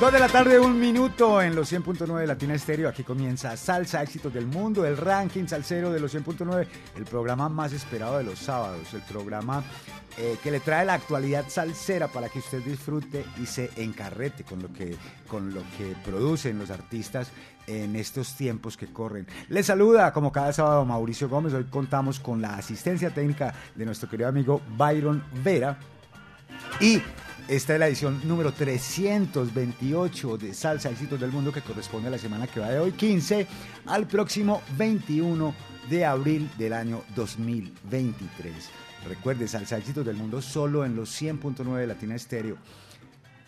Dos de la tarde, un minuto en los 100.9 de Latina Estéreo. Aquí comienza Salsa Éxitos del Mundo, el ranking salsero de los 100.9, el programa más esperado de los sábados, el programa eh, que le trae la actualidad salsera para que usted disfrute y se encarrete con lo que, con lo que producen los artistas en estos tiempos que corren. Les saluda como cada sábado Mauricio Gómez. Hoy contamos con la asistencia técnica de nuestro querido amigo Byron Vera y esta es la edición número 328 de Salsa Éxitos del Mundo que corresponde a la semana que va de hoy 15 al próximo 21 de abril del año 2023. Recuerde, Salsa Éxitos del Mundo solo en los 100.9 de Latina Estéreo.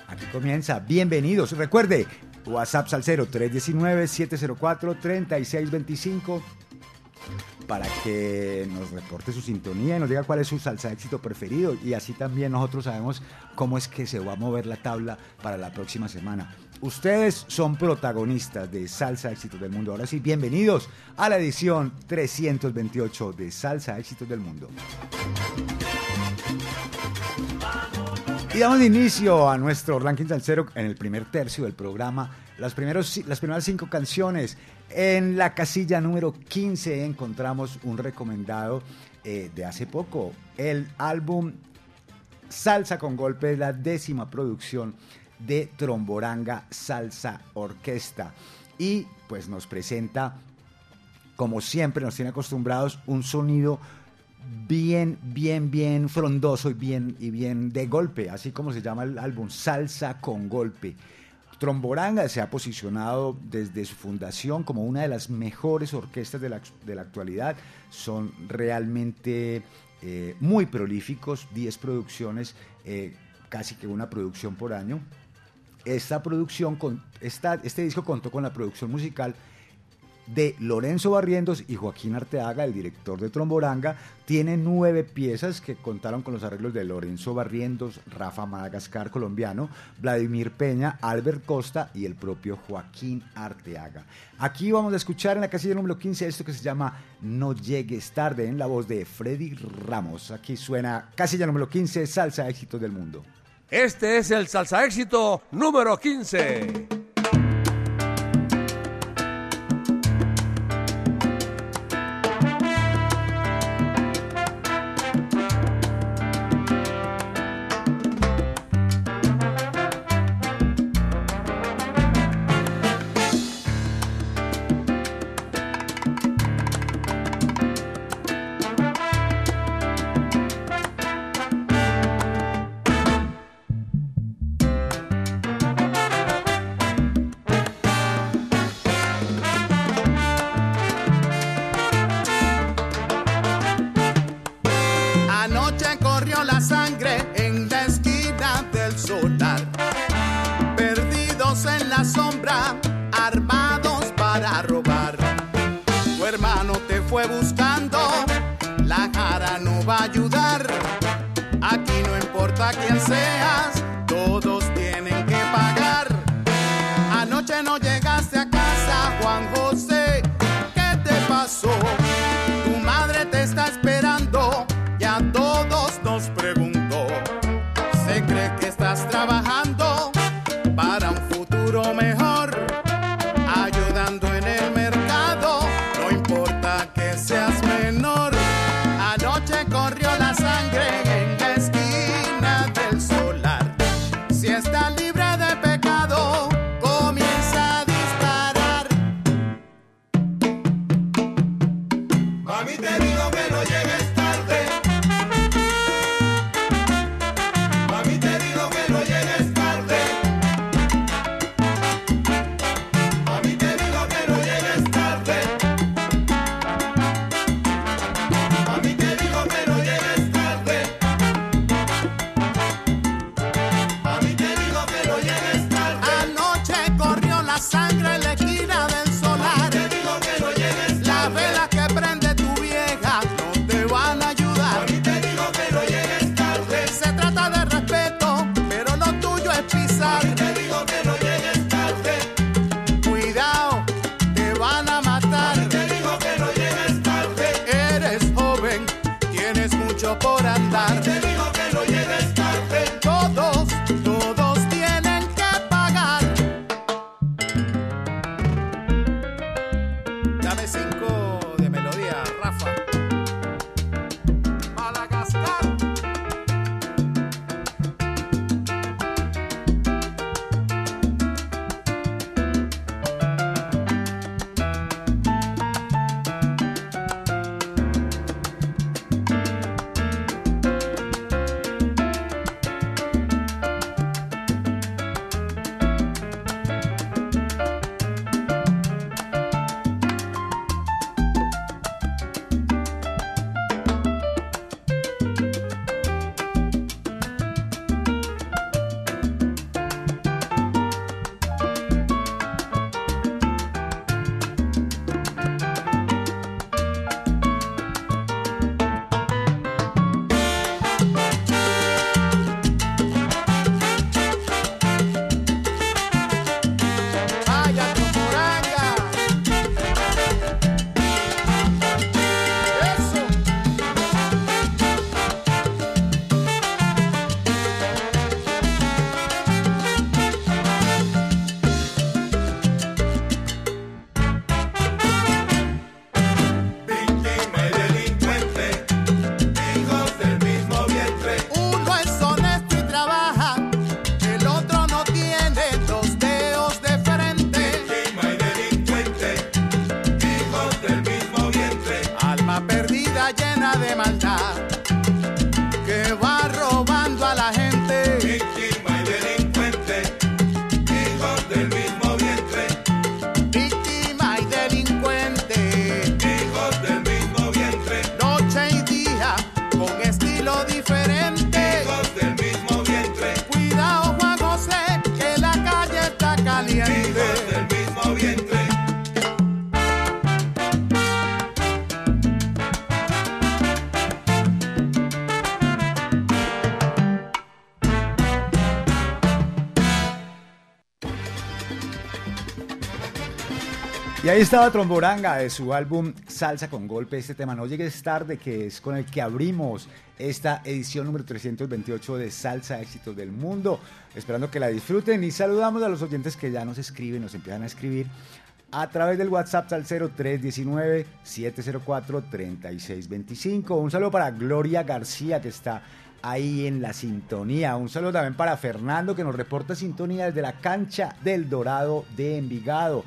Aquí comienza. Bienvenidos. Recuerde, WhatsApp Salcero 319-704-3625 para que nos reporte su sintonía y nos diga cuál es su salsa éxito preferido y así también nosotros sabemos cómo es que se va a mover la tabla para la próxima semana. Ustedes son protagonistas de Salsa Éxitos del Mundo. Ahora sí, bienvenidos a la edición 328 de Salsa Éxitos del Mundo. Damos inicio a nuestro ranking salsero en el primer tercio del programa. Las, primeros, las primeras cinco canciones en la casilla número 15 encontramos un recomendado eh, de hace poco, el álbum Salsa con Golpe, la décima producción de Tromboranga Salsa Orquesta. Y pues nos presenta, como siempre nos tiene acostumbrados, un sonido bien, bien, bien frondoso y bien, y bien de golpe, así como se llama el álbum, Salsa con Golpe. Tromboranga se ha posicionado desde su fundación como una de las mejores orquestas de la, actualidad. Son realmente eh, muy prolíficos, 10 producciones, eh, casi que una producción por año. Esta producción, con, este disco contó con la producción musical de Lorenzo Barrientos y Joaquín Arteaga, el director de Tromboranga, tiene nueve piezas que contaron con los arreglos de Lorenzo Barrientos, Rafa Madagascar colombiano, Vladimir Peña, Albert Costa y el propio Joaquín Arteaga. Aquí vamos a escuchar en la casilla número 15 esto que se llama No llegues tarde en la voz de Freddy Ramos. Aquí suena casilla número 15, Salsa Éxito del Mundo. Este es el Salsa Éxito número 15. Ahí estaba Tromboranga de su álbum Salsa con Golpe, este tema No Llegues Tarde, que es con el que abrimos esta edición número 328 de Salsa Éxitos del Mundo. Esperando que la disfruten y saludamos a los oyentes que ya nos escriben, nos empiezan a escribir a través del WhatsApp al 0319-704-3625. Un saludo para Gloria García que está ahí en la sintonía. Un saludo también para Fernando que nos reporta sintonía desde la cancha del Dorado de Envigado.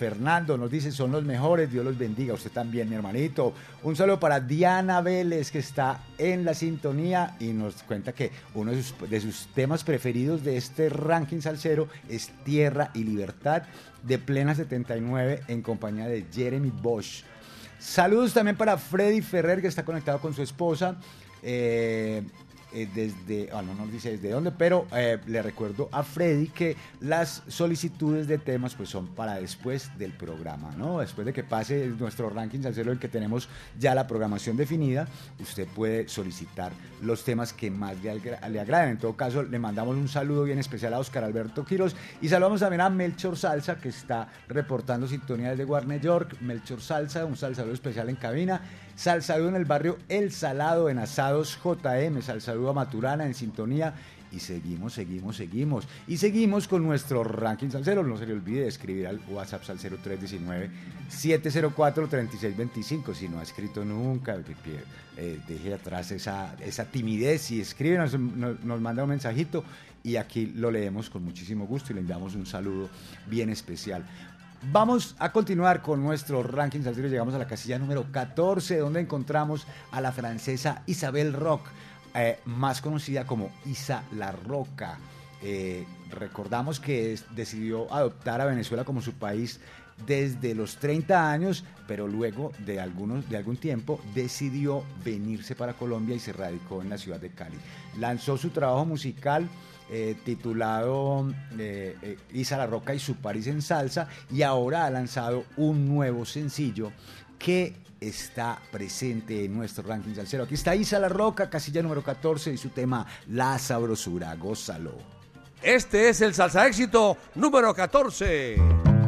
Fernando nos dice, son los mejores, Dios los bendiga, usted también, mi hermanito. Un saludo para Diana Vélez, que está en la sintonía y nos cuenta que uno de sus, temas preferidos de este ranking salsero es Tierra y Libertad de Plena 79 en compañía de Jeremy Bosch. Saludos también para Freddy Ferrer, que está conectado con su esposa. Eh, eh, desde, ah, no nos dice desde dónde, pero eh, le recuerdo a Freddy que las solicitudes de temas pues son para después del programa, ¿no? Después de que pase nuestro ranking salsero en que tenemos ya la programación definida, usted puede solicitar los temas que más le, le agraden. En todo caso, le mandamos un saludo bien especial a Oscar Alberto Quiros y saludamos también a Melchor Salsa que está reportando sintonía desde Warner York. Melchor Salsa, un saludo especial en cabina Sal saludo en el barrio El Salado, en Asados JM. Sal saludo a Maturana en sintonía. Y seguimos, seguimos, seguimos. Y seguimos con nuestro ranking salsero. No se le olvide escribir al WhatsApp Salsero 319-704-3625. Si no ha escrito nunca, eh, deje atrás esa, esa timidez y escribe, nos, nos, manda un mensajito y aquí lo leemos con muchísimo gusto y le enviamos un saludo bien especial. Vamos a continuar con nuestro ranking salsero. Llegamos a la casilla número 14, donde encontramos a la francesa Isabel Rock, eh, más conocida como Isa La Roca. Eh, recordamos que decidió adoptar a Venezuela como su país desde los 30 años, pero luego de, algunos, de algún tiempo decidió venirse para Colombia y se radicó en la ciudad de Cali. Lanzó su trabajo musical eh, titulado eh, eh, Isa La Roca y su París en salsa y ahora ha lanzado un nuevo sencillo que está presente en nuestro ranking salsero. Aquí está Isa La Roca, casilla número 14 y su tema La Sabrosura. Gózalo. Este es el salsa éxito número 14.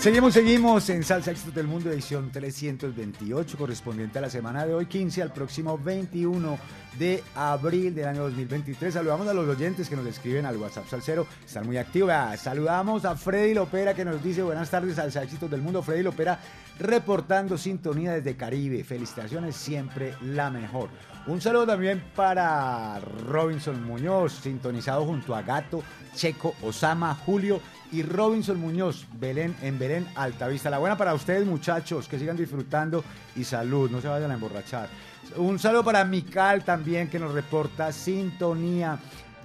Seguimos, seguimos en Salsa Éxitos del Mundo, edición 328, correspondiente a la semana de hoy, 15 al próximo 21 de abril del año 2023. Saludamos a los oyentes que nos escriben al WhatsApp Salcero, están muy activos. Saludamos a Freddy Lopera que nos dice buenas tardes, Salsa Éxitos del Mundo. Freddy Lopera reportando sintonía desde Caribe. Felicitaciones, siempre la mejor. Un saludo también para Robinson Muñoz, sintonizado junto a Gato, Checo, Osama, Julio y Robinson Muñoz, Belén, en Belén, Altavista. La buena para ustedes, muchachos, que sigan disfrutando y salud, no se vayan a emborrachar. Un saludo para Mical también, que nos reporta sintonía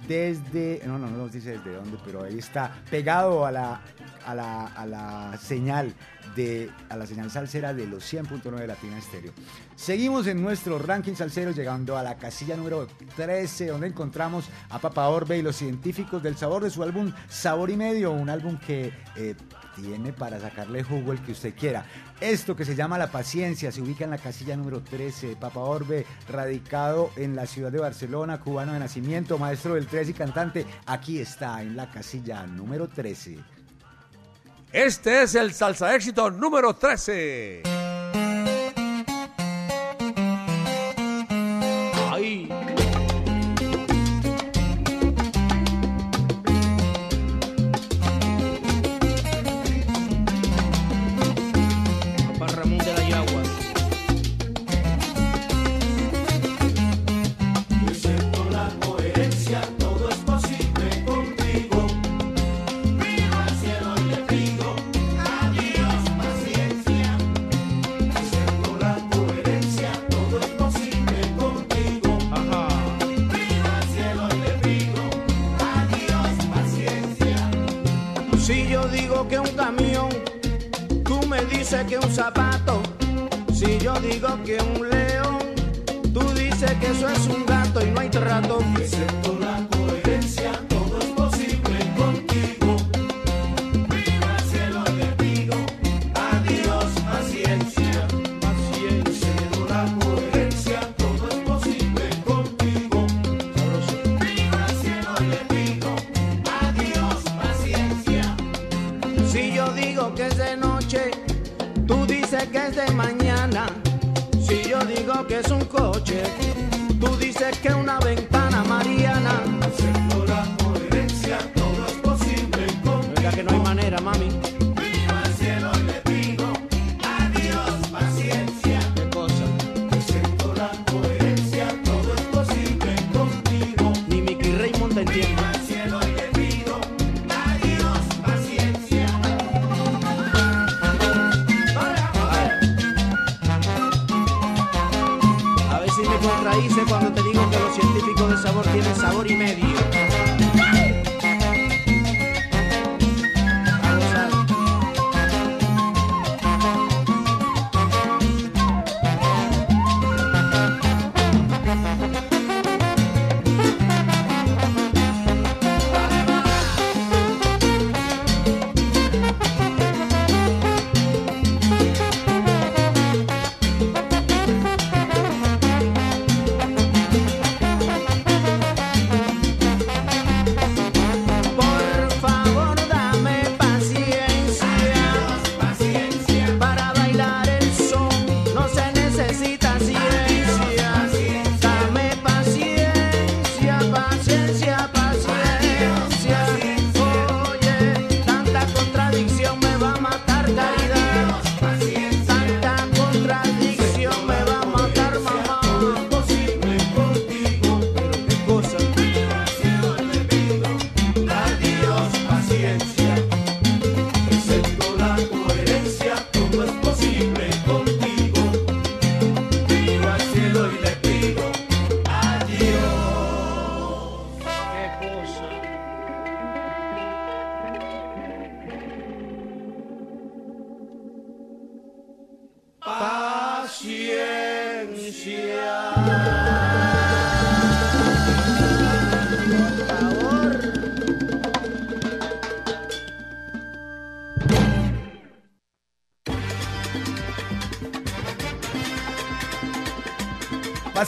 desde, no, no, no nos dice desde dónde, pero ahí está, pegado a la, a la, a la señal de, a la señal salsera de los 100.9 de Latina Estéreo. Seguimos en nuestro ranking salsero llegando a la casilla número 13 donde encontramos a Papa Orbe y los científicos del sabor de su álbum Sabor y Medio, un álbum que eh, tiene para sacarle jugo el que usted quiera. Esto que se llama La Paciencia se ubica en la casilla número 13. Papa Orbe, radicado en la ciudad de Barcelona, cubano de nacimiento, maestro del 3 y cantante, aquí está en la casilla número 13. Este es el salsa éxito número 13.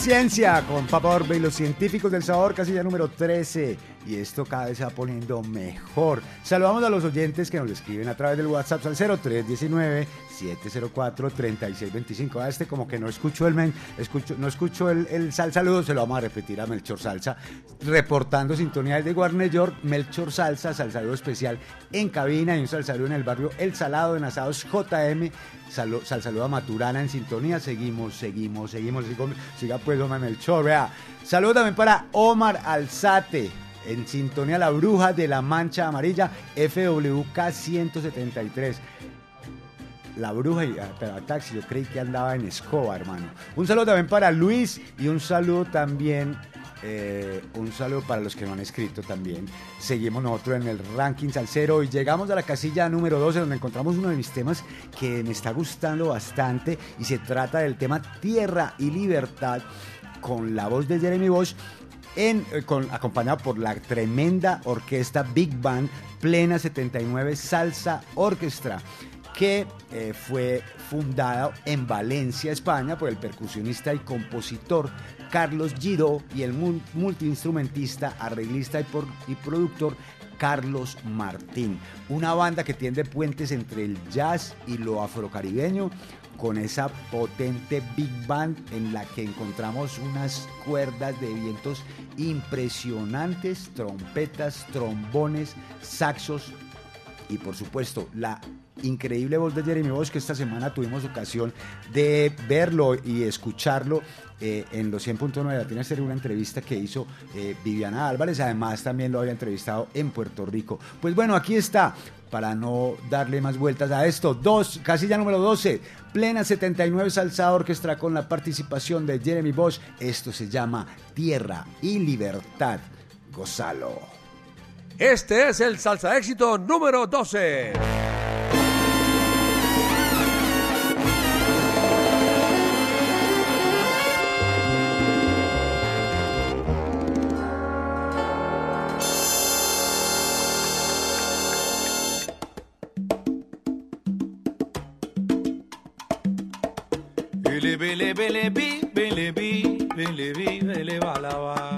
Paciencia con Papa Orbe y los científicos del sabor, casilla número 13. Y esto cada vez se va poniendo mejor. Saludamos a los oyentes que nos escriben a través del WhatsApp al 0319-704-3625. A este como que no escucho el men, escucho, no escucho el, el sal saludo, se lo vamos a repetir a Melchor Salsa. Reportando sintonía de Guarne York, Melchor Salsa, sal saludo especial en cabina y un sal saludo en el barrio El Salado en Asados JM. Sal, a Maturana en sintonía. Seguimos, seguimos, seguimos. Siga pues, Omar Melchor, vea. Saludo también para Omar Alzate. En sintonía La Bruja de la Mancha Amarilla, FWK 173. La Bruja y a Taxi, yo creí que andaba en escoba, hermano. Un saludo también para Luis y un saludo también eh, un saludo para los que no han escrito también. Seguimos nosotros en el ranking salsero y llegamos a la casilla número 12 donde encontramos uno de mis temas que me está gustando bastante y se trata del tema Tierra y Libertad con la voz de Jeremy Bosch en, eh, acompañado por la tremenda orquesta Big Band Plena 79 Salsa Orquestra que eh, fue fundada en Valencia, España, por el percusionista y compositor Carlos Gido y el multiinstrumentista, arreglista y, y productor Carlos Martín. Una banda que tiende puentes entre el jazz y lo afrocaribeño, con esa potente big band en la que encontramos unas cuerdas de vientos impresionantes, trompetas, trombones, saxos y por supuesto la increíble voz de Jeremy Bosch que esta semana tuvimos ocasión de verlo y escucharlo eh, en los 100.9 de Latina una entrevista que hizo eh, Viviana Álvarez, además también lo había entrevistado en Puerto Rico. Pues bueno, aquí está, para no darle más vueltas a esto, dos, casilla número 12, plena 79 salsa orquestra con la participación de Jeremy Bosch, esto se llama Tierra y Libertad. Gozalo. Este es el salsa éxito número 12. Bele bi bele bi bele bi bele balaba.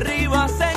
arriba se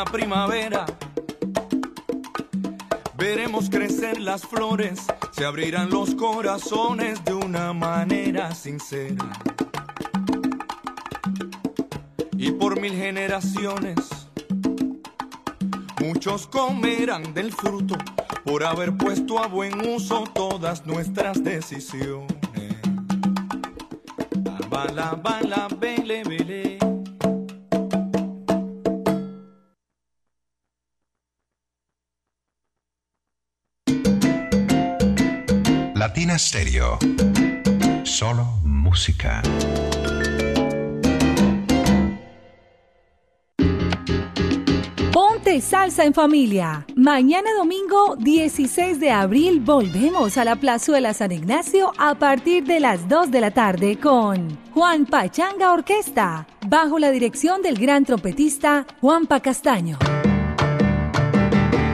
una primavera. Veremos crecer las flores, se abrirán los corazones de una manera sincera. Y por mil generaciones, muchos comerán del fruto por haber puesto a buen uso todas nuestras decisiones. Bala, bala, bele, Stereo. Solo música. Ponte salsa en familia. Mañana domingo 16 de abril volvemos a la Plazuela San Ignacio a partir de las 2 de la tarde con Juan Pachanga Orquesta, bajo la dirección del gran trompetista Juanpa Castaño.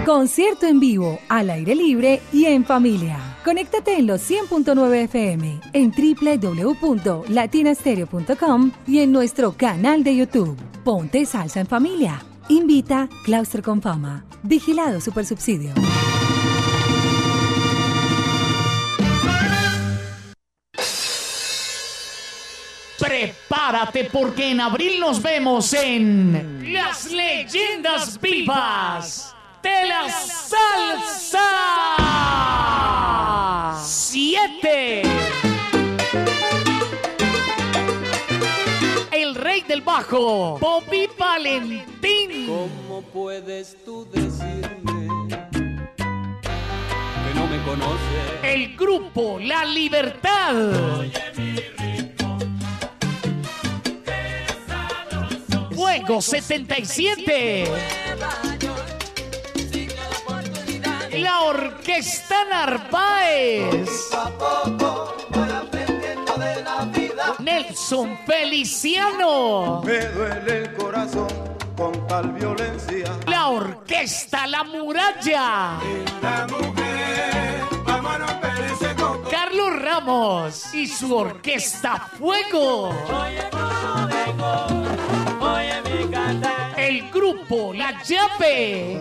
Concierto en vivo, al aire libre y en familia. Conéctate en los 100.9 FM, en www.latinastereo.com y en nuestro canal de YouTube. Ponte salsa en familia. Invita Claustro con Fama. Vigilado Supersubsidio. Prepárate porque en abril nos vemos en Las Leyendas Vivas de la Salsa 7. El rey del bajo, Bobby Valentín. ¿Cómo puedes tú decirme que no me conoces? El grupo La Libertad. Fuego 77. La Orquesta Narváez. Nelson Feliciano. Me duele el corazón con tal violencia. La Orquesta La Muralla. La mujer, vamos a romper ese coco. Carlos Ramos y su Orquesta Fuego. El grupo La Llave.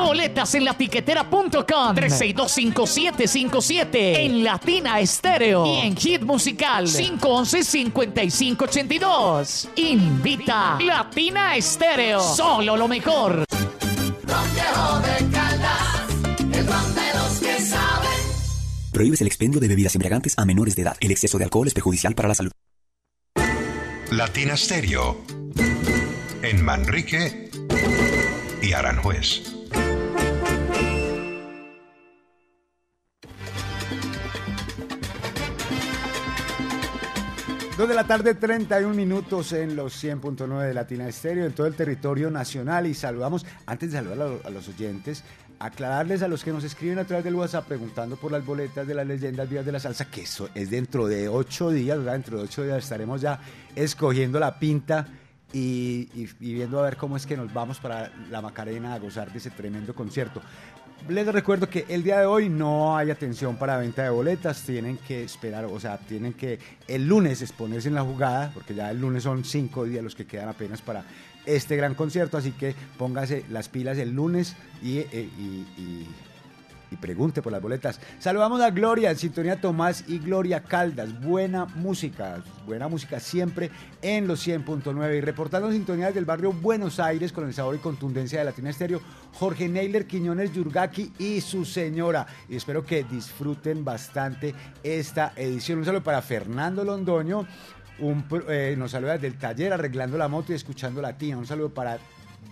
Boletas en latiquetera.com 3625757 en Latina Estéreo y en Hit Musical 511-5582. Invita Latina Estéreo. Solo lo mejor. Prohíbes el expendio de bebidas embriagantes a menores de edad. El exceso de alcohol es perjudicial para la salud. Latina Stereo. En Manrique y Aranjuez. 2 de la tarde, 31 minutos en los 100.9 de Latina Estéreo en todo el territorio nacional. Y saludamos, antes de saludar a, lo- a los oyentes, aclararles a los que nos escriben a través del WhatsApp preguntando por las boletas de las leyendas vivas de la salsa, que eso es dentro de ocho días, ¿verdad? Dentro de ocho días estaremos ya escogiendo la pinta y viendo a ver cómo es que nos vamos para la Macarena a gozar de ese tremendo concierto. Les recuerdo que el día de hoy no hay atención para venta de boletas, tienen que esperar, o sea, tienen que el lunes exponerse en la jugada, porque ya el lunes son cinco días los que quedan apenas para este gran concierto, así que póngase las pilas el lunes y, eh, y- y- y pregunte por las boletas. Saludamos a Gloria, en sintonía Tomás y Gloria Caldas. Buena música, buena música siempre en los 100.9. Y reportando en sintonía del barrio Buenos Aires con el sabor y contundencia de Latina Estéreo, Jorge Neyler Quiñones Yurgaki y su señora. Y espero que disfruten bastante esta edición. Un saludo para Fernando Londoño. Un, eh, nos saluda desde el taller arreglando la moto y escuchando Latina. Un saludo para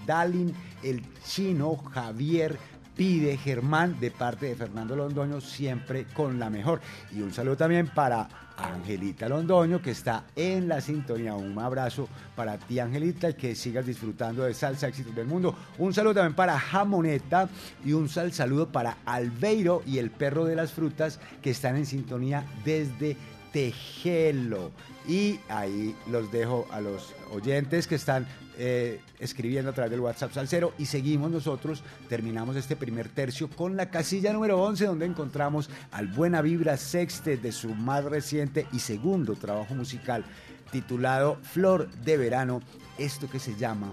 Dalin, el chino, Javier, pide Germán de parte de Fernando Londoño, siempre con la mejor. Y un saludo también para Angelita Londoño, que está en la sintonía. Un abrazo para ti, Angelita, y que sigas disfrutando de Salsa Éxitos del Mundo. Un saludo también para Jamoneta y un sal saludo para Albeiro y el perro de las frutas, que están en sintonía desde Tejelo. Y ahí los dejo a los oyentes que están eh, escribiendo a través del WhatsApp Salcero y seguimos nosotros, terminamos este primer tercio con la casilla número 11 donde encontramos al Buena Vibra Sextet de su más reciente y segundo trabajo musical titulado Flor de Verano, esto que se llama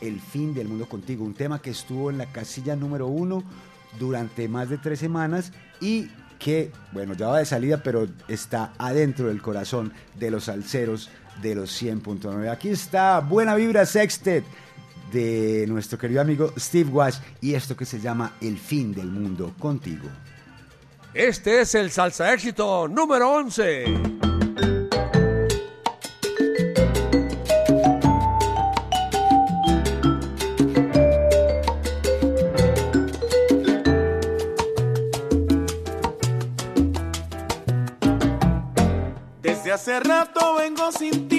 El fin del mundo contigo, un tema que estuvo en la casilla número uno durante más de tres semanas y que, bueno, ya va de salida, pero está adentro del corazón de los salseros de los 100.9. Aquí está Buena Vibra Sextet de nuestro querido amigo Steve Wash y esto que se llama El fin del mundo contigo. Este es el salsa éxito número 11. sin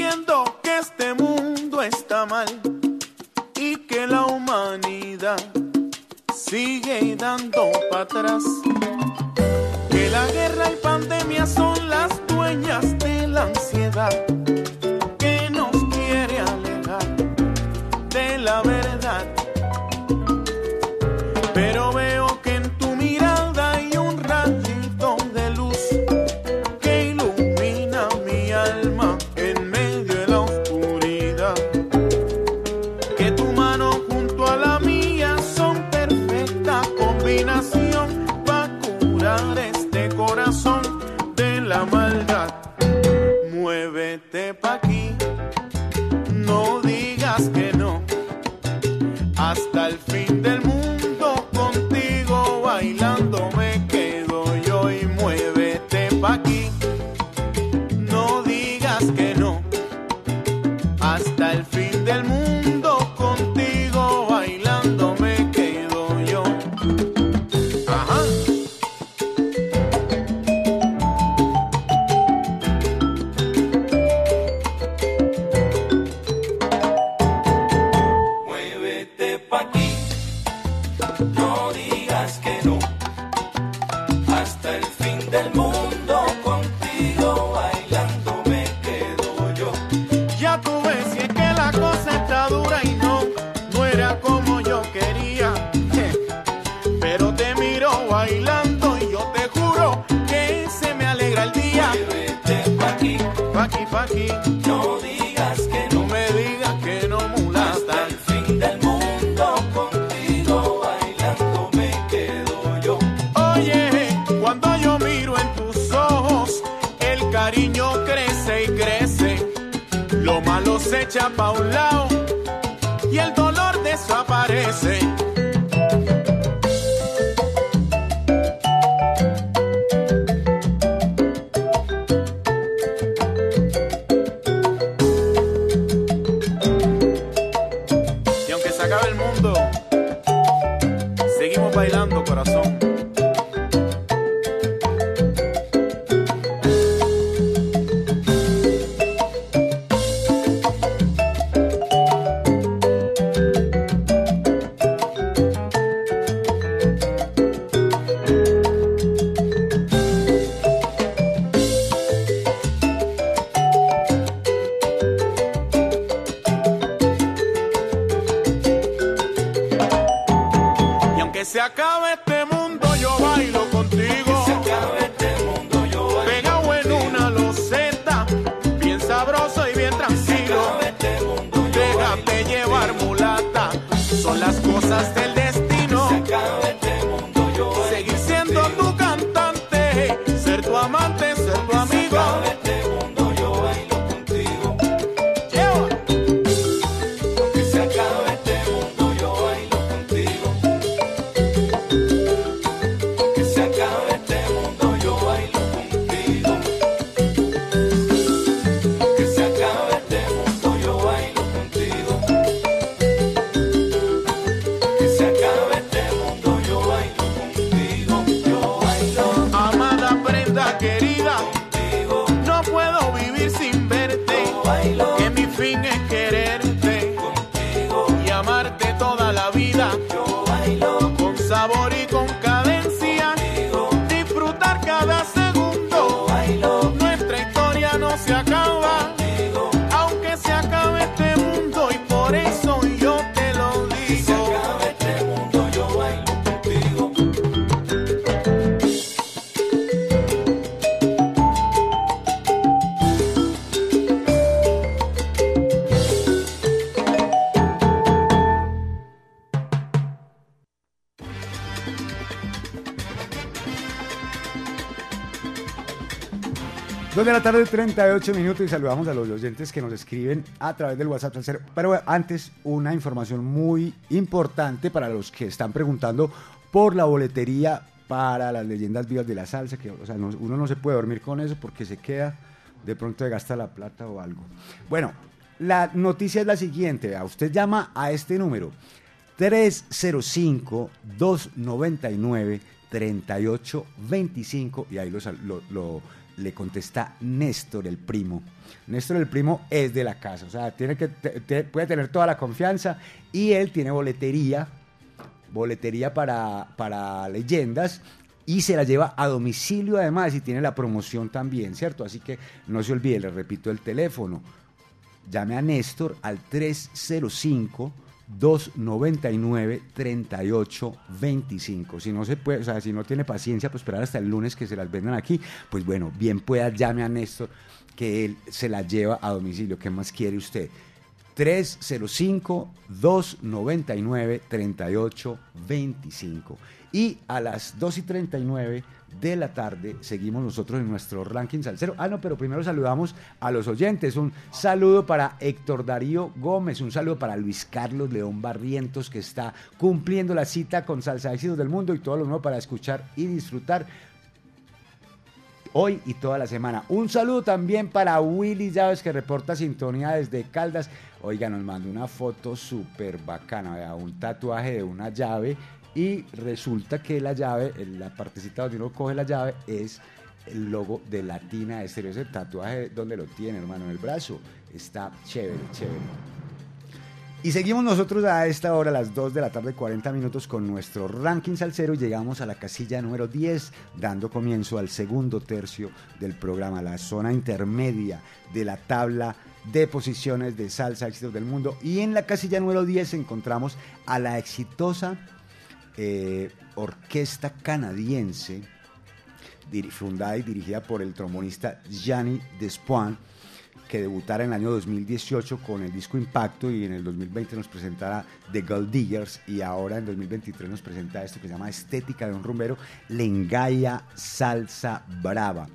la tarde, 38 minutos y saludamos a los oyentes que nos escriben a través del WhatsApp. Pero antes, una información muy importante para los que están preguntando por la boletería para las leyendas vivas de la salsa, que o sea, no- uno no se puede dormir con eso porque se queda de pronto gasta la plata o algo. Bueno, la noticia es la siguiente, usted llama a este número 305-299-3825 y ahí lo, lo- lo- le contesta Néstor, el primo. Néstor, el primo, es de la casa, o sea, tiene que, puede tener toda la confianza y él tiene boletería, boletería para, para leyendas y se la lleva a domicilio además y tiene la promoción también, ¿cierto? Así que no se olvide, le repito el teléfono, llame a Néstor al 305 299 3825. Si no se puede, o sea, si no tiene paciencia, pues esperar hasta el lunes que se las vendan aquí, pues bueno, bien pueda llame a Néstor que él se la lleva a domicilio. ¿Qué más quiere usted? 305-299-3825. Y a las 2 y 39 de la tarde seguimos nosotros en nuestro ranking salsero. Ah, no, pero primero saludamos a los oyentes. Un saludo para Héctor Darío Gómez, un saludo para Luis Carlos León Barrientos, que está cumpliendo la cita con Salsa Éxitos del Mundo y todo lo nuevo para escuchar y disfrutar hoy y toda la semana. Un saludo también para Willy Llaves que reporta sintonía desde Caldas. Oiga, nos mandó una foto súper bacana, un tatuaje de una llave y resulta que la llave, la partecita donde uno coge la llave es el logo de Latina Estéreo. Ese tatuaje, donde lo tiene, hermano? En el brazo. Está chévere, chévere. Y seguimos nosotros a esta hora, a las 2 de la tarde, 40 minutos, con nuestro ranking salsero llegamos a la casilla número 10, dando comienzo al segundo tercio del programa, la zona intermedia de la tabla de posiciones de salsa éxitos del mundo. Y en la casilla número 10 encontramos a la exitosa eh, orquesta canadiense, fundada y dirigida por el trombonista Gianni Despoin, que debutara en el año 2018 con el disco Impacto y en el 2020 nos presentará The Gold Diggers y ahora en 2023 nos presenta esto que se llama Estética de un rumbero, Lengaya Salsa Brava.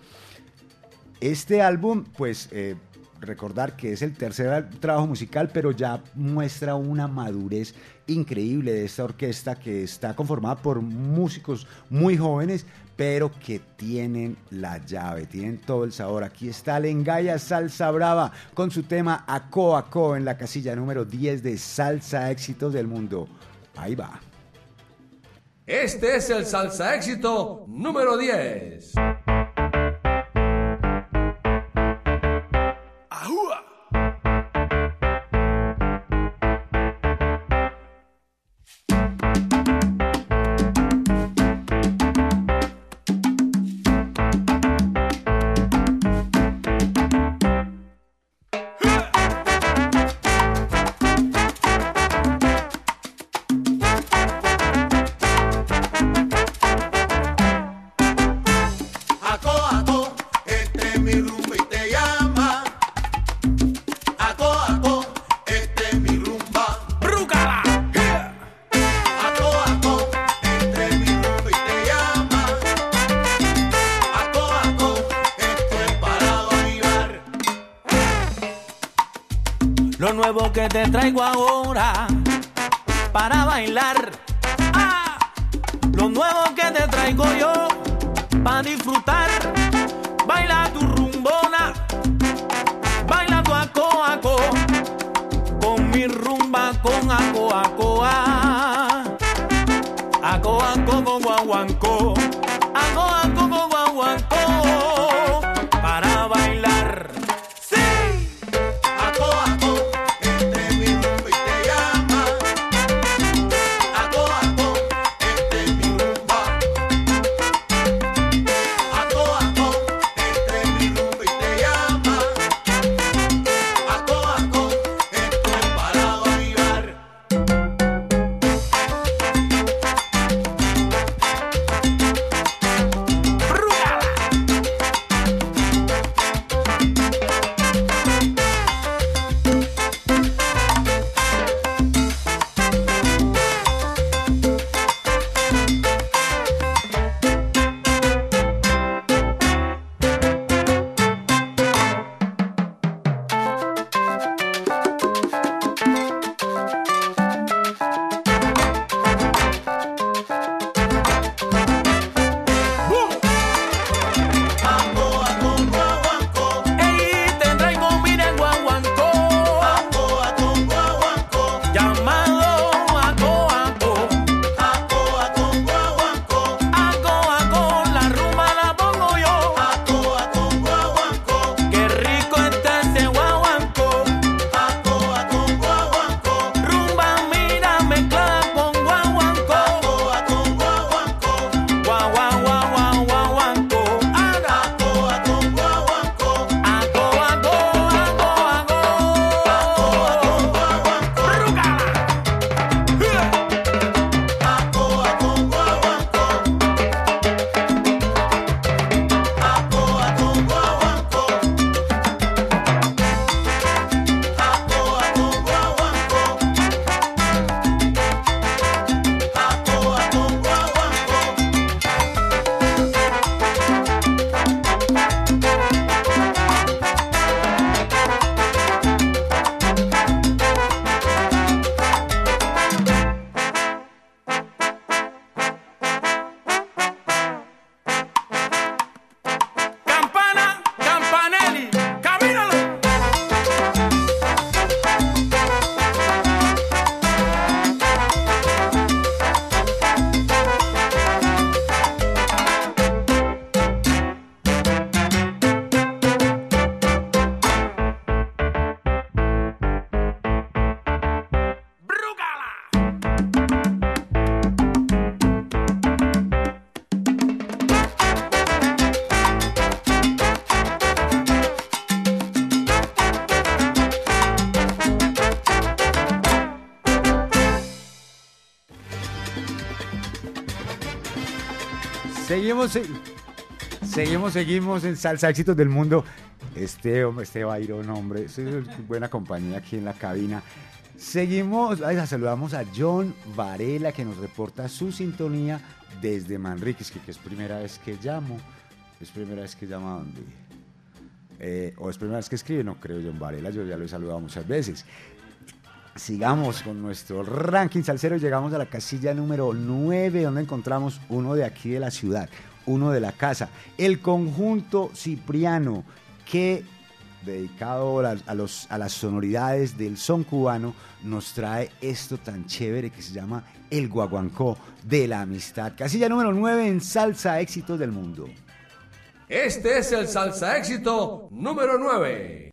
Este álbum, pues eh, recordar que es el tercer trabajo musical, pero ya muestra una madurez increíble de esta orquesta que está conformada por músicos muy jóvenes, pero que tienen la llave, tienen todo el sabor. Aquí está Lengaya Salsa Brava con su tema Aco Aco en la casilla número 10 de Salsa Éxitos del Mundo. Ahí va. Este es el salsa éxito número 10. Seguimos, se- seguimos, seguimos en Salsa Éxitos del Mundo. Este hombre, este Byron, hombre, buena compañía aquí en la cabina. Seguimos, saludamos a John Varela que nos reporta su sintonía desde Manriquez, que, que es primera vez que llamo. Es primera vez que llama donde. Eh, o es primera vez que escribe, no creo John Varela, yo ya lo he saludado muchas veces. Sigamos con nuestro ranking salsero. Llegamos a la casilla número 9, donde encontramos uno de aquí de la ciudad, uno de la casa. El conjunto Cipriano, que dedicado a, los, a las sonoridades del son cubano, nos trae esto tan chévere que se llama El Guaguancó de la Amistad. Casilla número 9 en Salsa Éxitos del Mundo. Este es el salsa éxito número 9.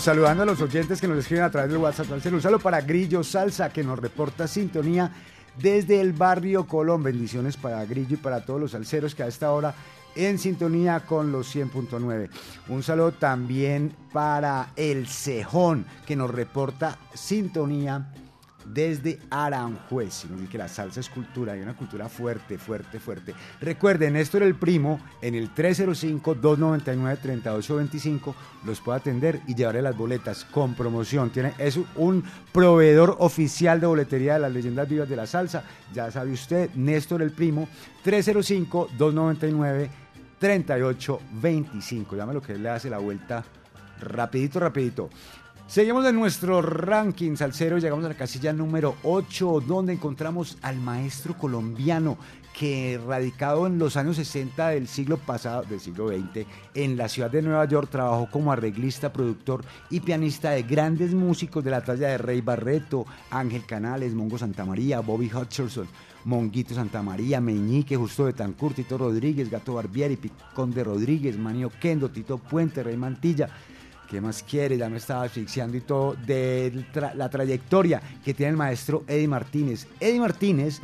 Saludando a los oyentes que nos escriben a través del WhatsApp. Un saludo para Grillo Salsa, que nos reporta sintonía desde el barrio Colón. Bendiciones para Grillo y para todos los salseros que a esta hora en sintonía con los 100.9. Un saludo también para El Cejón, que nos reporta sintonía desde Aranjuez. Dice que la salsa es cultura, hay una cultura fuerte, fuerte, fuerte. Recuerden, Néstor el Primo, en el 305-299-3825, los puede atender y llevarle las boletas con promoción. Tiene, es un proveedor oficial de boletería de las leyendas vivas de la salsa. Ya sabe usted, Néstor el Primo, 305-299-3825. Llame lo que le hace la vuelta rapidito, rapidito. Seguimos en nuestro ranking salsero y llegamos a la casilla número 8, donde encontramos al maestro colombiano que radicado en los años 60 del siglo pasado, del siglo XX, en la ciudad de Nueva York, trabajó como arreglista, productor y pianista de grandes músicos de la talla de Rey Barreto, Ángel Canales, Mongo Santamaría, Bobby Hutcherson, Monguito Santamaría, Meñique, Justo Betancourt, Tito Rodríguez, Gato Barbieri, Picón de Rodríguez, Manio Kendo, Tito Puente, Rey Mantilla. ¿Qué más quiere? Ya me estaba asfixiando y todo de la trayectoria que tiene el maestro Eddie Martínez. Eddie Martínez,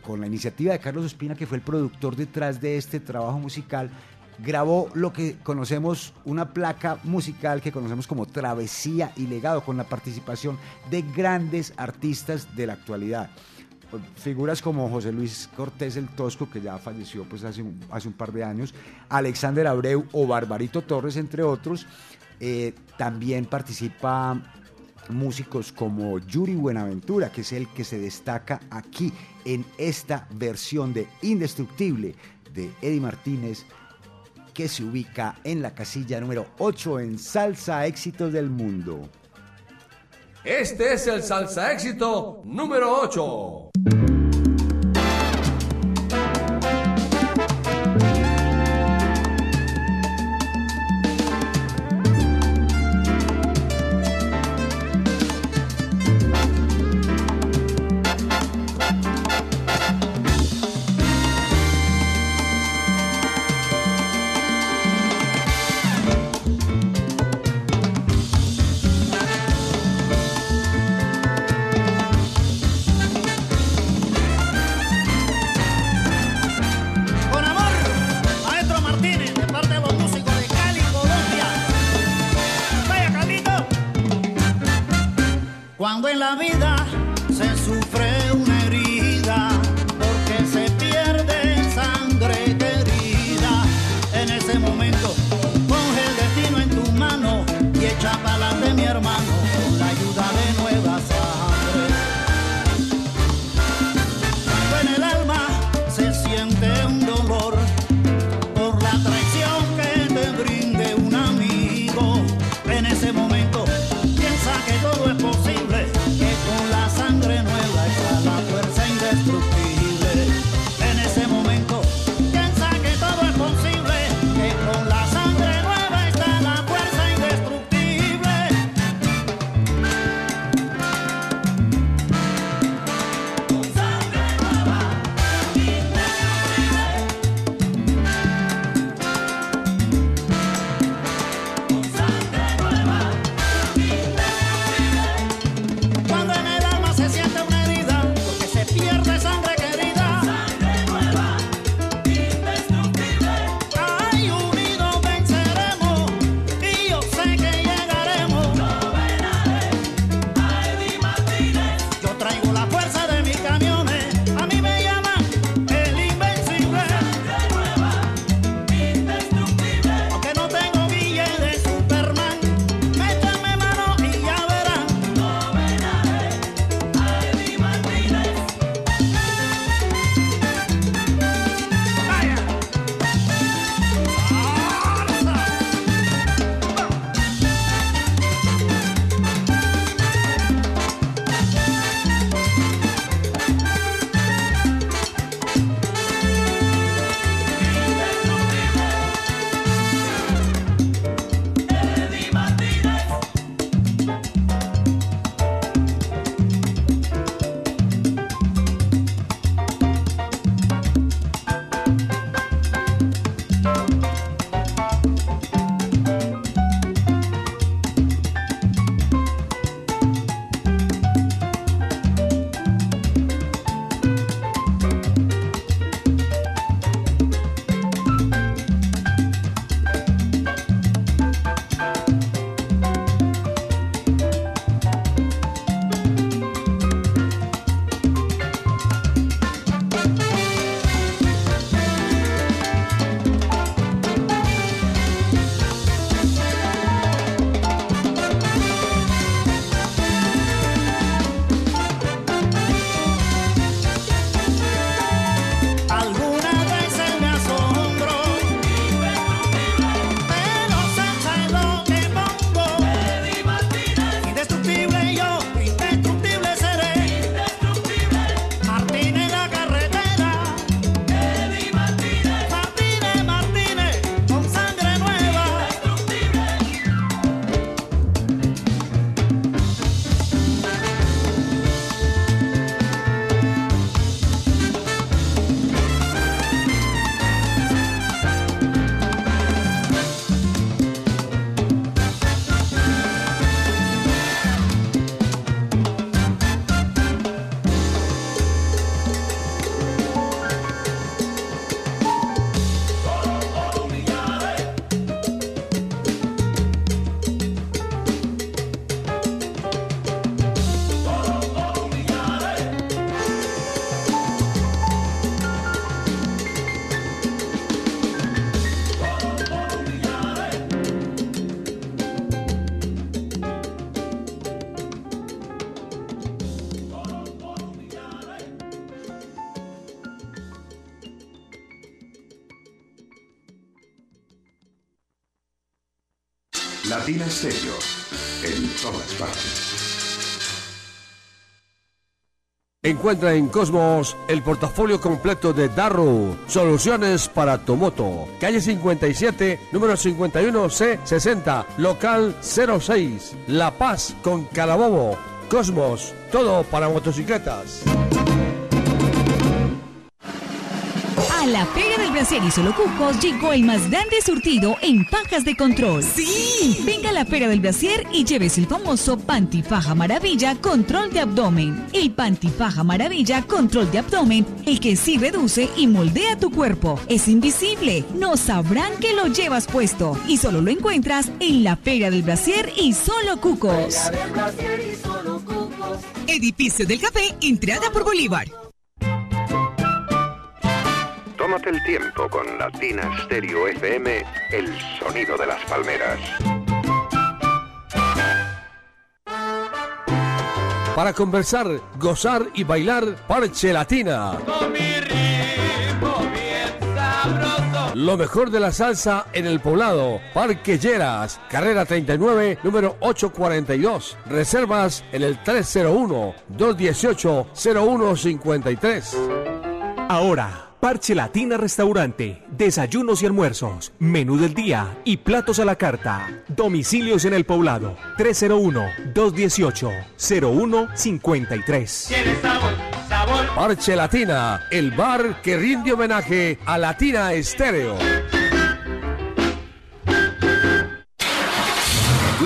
con la iniciativa de Carlos Espina, que fue el productor detrás de este trabajo musical, grabó lo que conocemos, una placa musical que conocemos como Travesía y Legado, con la participación de grandes artistas de la actualidad. Figuras como José Luis Cortés el Tosco, que ya falleció pues, hace un par de años, Alexander Abreu o Barbarito Torres, entre otros. Eh, también participa músicos como Yuri Buenaventura, que es el que se destaca aquí en esta versión de Indestructible de Eddie Martínez, que se ubica en la casilla número 8 en Salsa Éxitos del Mundo. Este es el salsa éxito número 8. Encuentra en Cosmos el portafolio completo de Darrow, soluciones para tu moto. Calle 57, número 51C60, local 06, La Paz con Calabobo. Cosmos, todo para motocicletas. A la Feria del Brasier y Solo Cucos llegó el más grande surtido en pajas de control. ¡Sí! Venga a la Feria del Brasier y lleves el famoso Pantifaja Maravilla Control de Abdomen. El Pantifaja Maravilla Control de Abdomen, el que sí reduce y moldea tu cuerpo. Es invisible, no sabrán que lo llevas puesto y solo lo encuentras en la Feria del Brasier y Solo Cucos. Edificio del Café, entrada por Bolívar. Tómate el tiempo con Latina Stereo FM, el sonido de las palmeras. Para conversar, gozar y bailar, Parche Latina. Con mi ritmo bien sabroso. Lo mejor de la salsa en el poblado. Parque Lleras, carrera 39, número 842. Reservas en el 301-218-0153. Ahora, Parche Latina Restaurante, desayunos y almuerzos, menú del día y platos a la carta. Domicilios en el poblado 301-218-0153. Tiene sabor, sabor. Parche Latina, el bar que rinde homenaje a Latina Estéreo.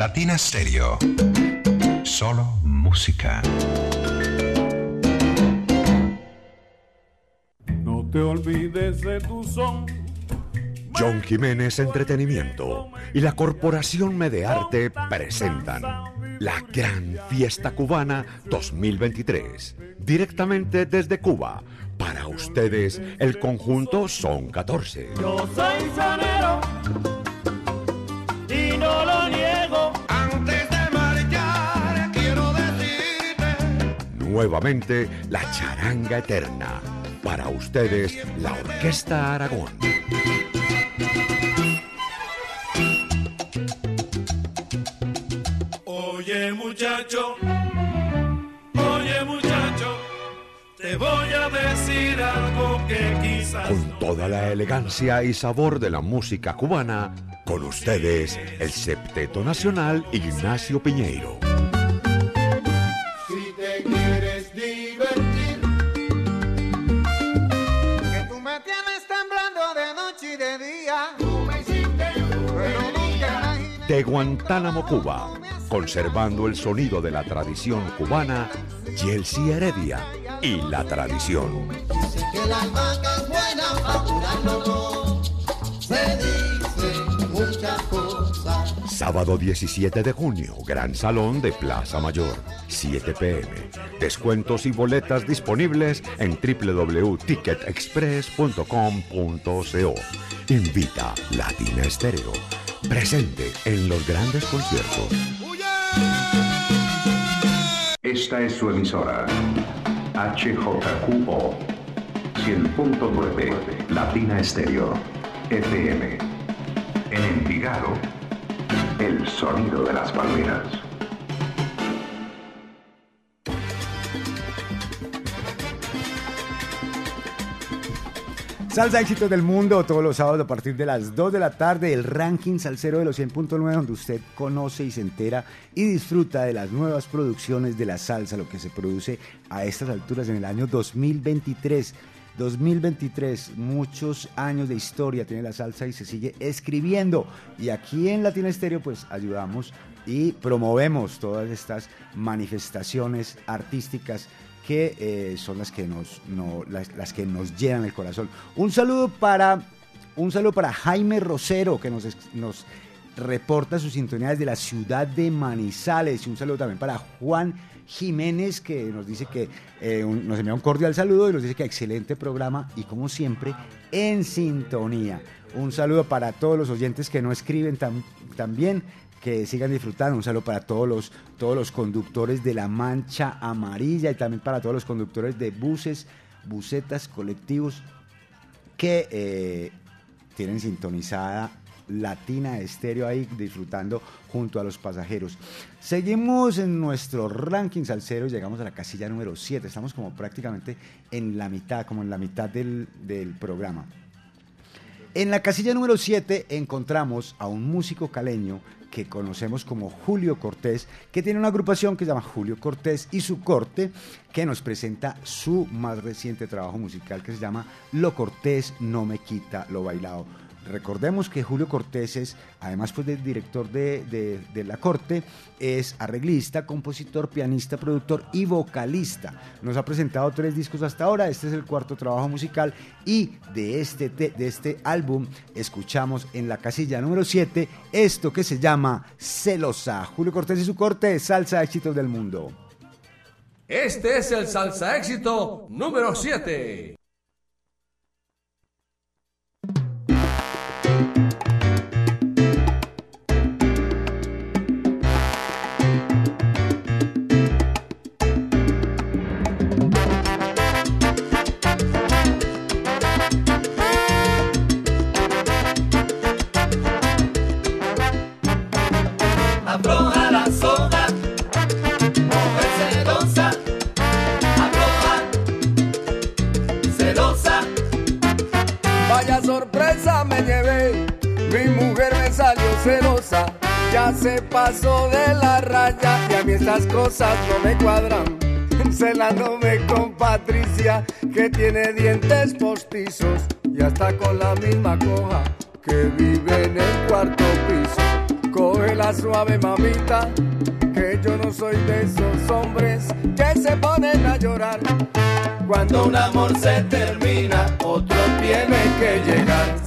Latina Stereo. Solo música. No te olvides de tu son. John Jiménez Entretenimiento y la Corporación Medearte presentan la Gran Fiesta Cubana 2023. Directamente desde Cuba. Para ustedes, el conjunto Son 14. Yo soy sonero y no lo niego. Antes de marchar, quiero decirte. Nuevamente, la Charanga Eterna. Para ustedes, la Orquesta Aragón. Oye muchacho, te voy a decir algo que quizás Con toda la elegancia y sabor de la música cubana, con ustedes, el Septeto Nacional Ignacio Piñeiro. Si te quieres divertir, que tú me tienes temblando de noche y de día. Tú me hiciste. De Guantánamo, Cuba, conservando el sonido de la tradición cubana, Yelsi Heredia y la tradición. Dice que la albahaca es buena para. Se dice muchas cosas. Sábado 17 de junio, Gran Salón de Plaza Mayor, 7 pm. Descuentos y boletas disponibles en www.ticketexpress.com.co. Invita Latina Estéreo. Presente en los grandes conciertos. Esta es su emisora. HJQO 100.9 Latina Estéreo FM. En Envigado, el sonido de las palmeras. Salsa éxitos del mundo todos los sábados a partir de las 2 de la tarde, el ranking salsero de los 100.9 donde usted conoce y se entera y disfruta de las nuevas producciones de la salsa, lo que se produce a estas alturas en el año 2023. 2023, muchos años de historia tiene la salsa y se sigue escribiendo. Y aquí en Latina Estéreo pues ayudamos y promovemos todas estas manifestaciones artísticas que eh, son las que nos no, las, las que nos llenan el corazón. Un saludo para un saludo para Jaime Rosero que nos, nos reporta su sintonía desde la ciudad de Manizales. Y un saludo también para Juan Jiménez, que nos dice que eh, nos envía un cordial saludo y nos dice que excelente programa y como siempre, en sintonía. Un saludo para todos los oyentes que no escriben tam- también, que sigan disfrutando. Un saludo para todos los, todos los conductores de la Mancha Amarilla y también para todos los conductores de buses, busetas, colectivos que eh, tienen sintonizada Latina Estéreo ahí disfrutando junto a los pasajeros. Seguimos en nuestro ranking salsero y llegamos a la casilla número 7. Estamos como prácticamente en la mitad, como en la mitad del, del programa. En la casilla número 7 encontramos a un músico caleño que conocemos como Julio Cortés, que tiene una agrupación que se llama Julio Cortés y su corte, que nos presenta su más reciente trabajo musical que se llama Lo Cortés no me quita lo bailado. Recordemos que Julio Cortés es, además pues, director de, de- la corte, es arreglista, compositor, pianista, productor y vocalista. Nos ha presentado tres discos hasta ahora, este es el cuarto trabajo musical y de este, te- de este álbum escuchamos en la casilla número 7 esto que se llama Celosa. Julio Cortés y su corte, salsa éxitos del mundo. Este es el salsa éxito número 7. Ya se pasó de la raya y a mí estas cosas no me cuadran. Celándome con Patricia, que tiene dientes postizos y hasta con la misma coja que vive en el cuarto piso. Coge la suave mamita, que yo no soy de esos hombres que se ponen a llorar. Cuando un amor se termina, otro tiene que llegar.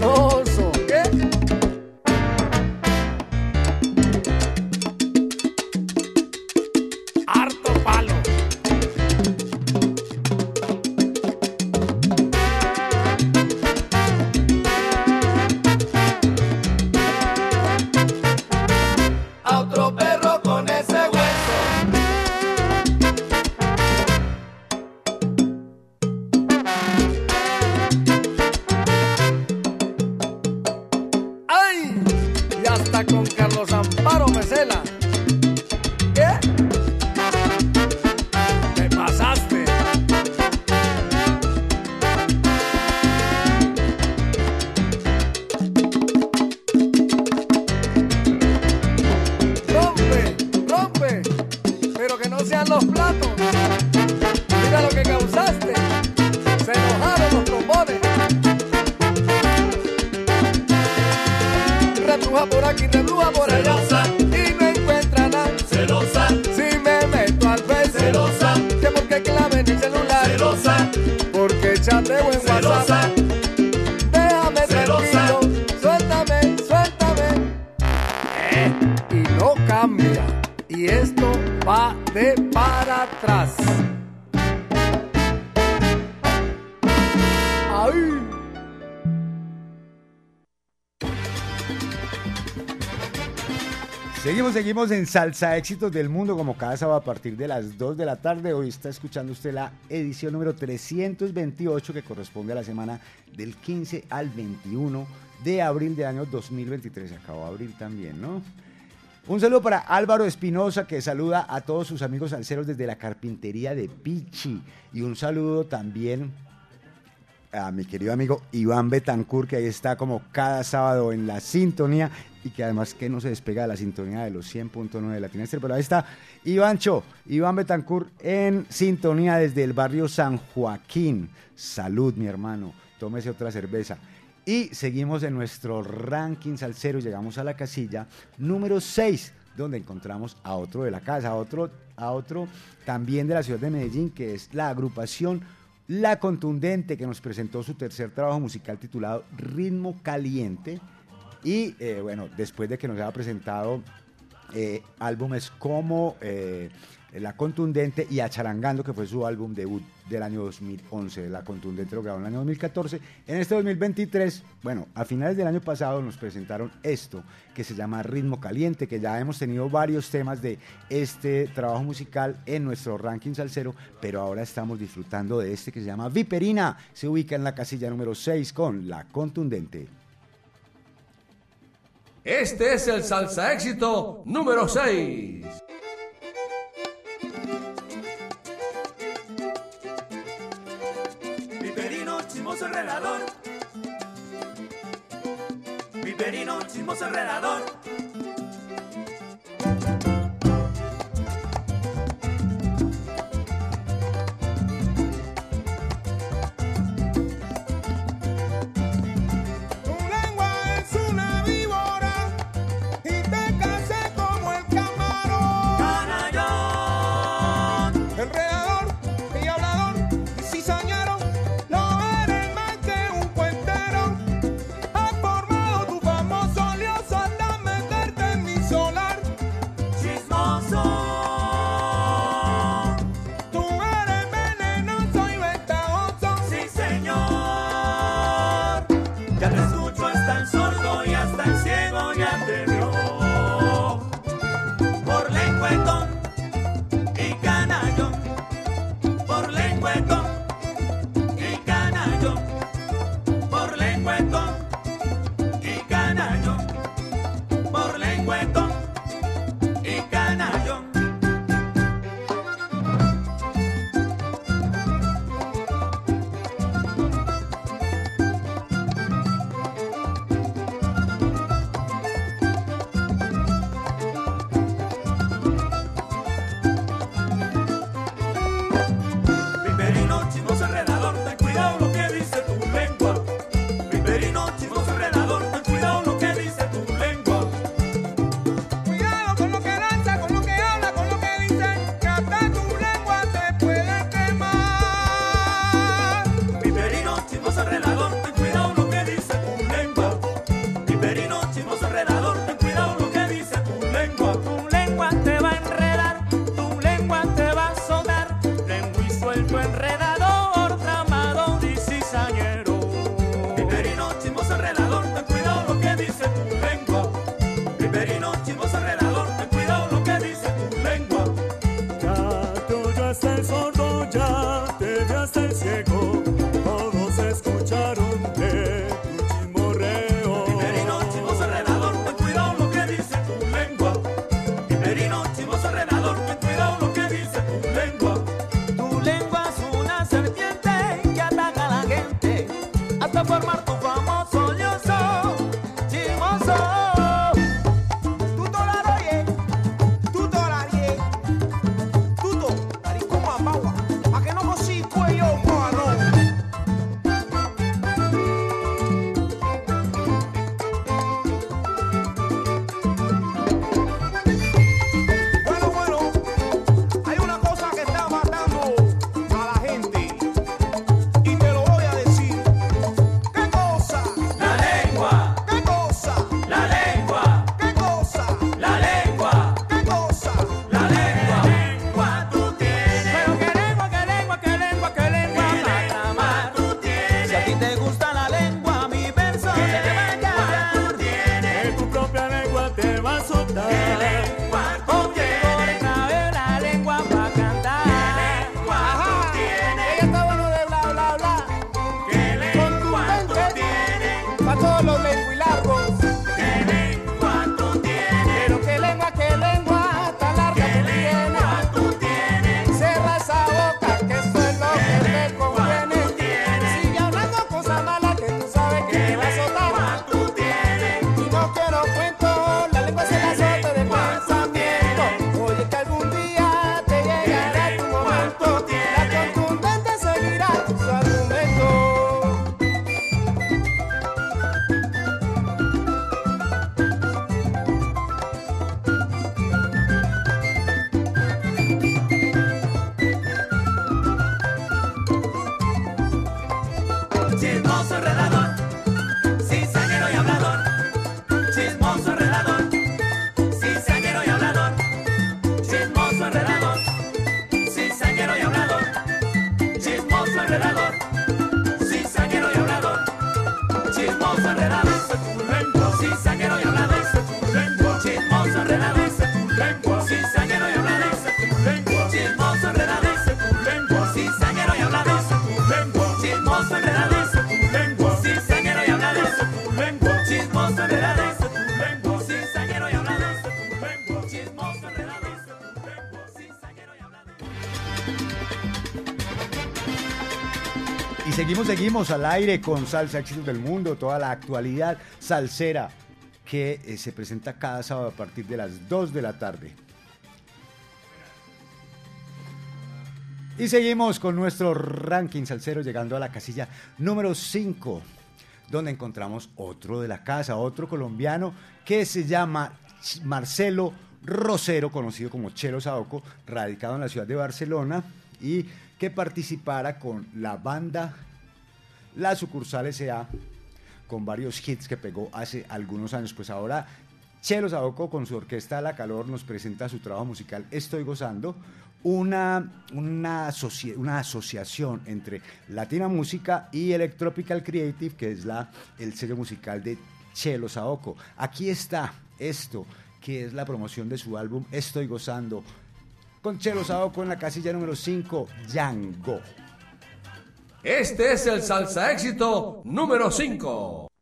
Celosa. Seguimos, en Salsa Éxitos del Mundo, como cada sábado a partir de las 2 de la tarde. Hoy está escuchando usted la edición número 328 que corresponde a la semana del 15 al 21 de abril del año 2023. Se acabó abril también, ¿no? Un saludo para Álvaro Espinosa que saluda a todos sus amigos salseros desde la carpintería de Pichi. Y un saludo también a mi querido amigo Iván Betancourt, que ahí está como cada sábado en la sintonía y que además que no se despega de la sintonía de los 100.9 de Latina Estéreo. Pero ahí está Ivancho, Iván Betancourt en sintonía desde el barrio San Joaquín. Salud, mi hermano. Tómese otra cerveza. Y seguimos en nuestro ranking salsero. Llegamos a la casilla número 6, donde encontramos a otro de la casa, a otro, a otro también de la ciudad de Medellín, que es la agrupación La Contundente, que nos presentó su tercer trabajo musical titulado Ritmo Caliente. Y eh, bueno, después de que nos haya presentado eh, álbumes como eh, La Contundente y Acharangando, que fue su álbum debut del año 2011. La Contundente lo grabó en el año 2014. En este 2023, bueno, a finales del año pasado nos presentaron esto, que se llama Ritmo Caliente, que ya hemos tenido varios temas de este trabajo musical en nuestro ranking salsero, pero ahora estamos disfrutando de este que se llama Viperina. Se ubica en la casilla número 6 con La Contundente. Este es el salsa éxito número 6. Seguimos, al aire con Salsa Éxitos del Mundo, toda la actualidad salsera que eh, se presenta cada sábado a partir de las 2 de la tarde. Y seguimos con nuestro ranking salsero llegando a la casilla número 5, donde encontramos otro de la casa, otro colombiano que se llama Marcelo Rosero, conocido como Chelo Saoco, radicado en la ciudad de Barcelona y que participara con la banda La Sucursal S.A. con varios hits que pegó hace algunos años. Pues ahora Chelo Saoco con su orquesta La Calor nos presenta su trabajo musical Estoy Gozando, una, una, asoci- una asociación entre Latina Música y Electropical Creative, que es la, el sello musical de Chelo Saoco. Aquí está esto, que es la promoción de su álbum Estoy Gozando, con Chelo Saoco en la casilla número 5, Django. Este es el salsa éxito número 5.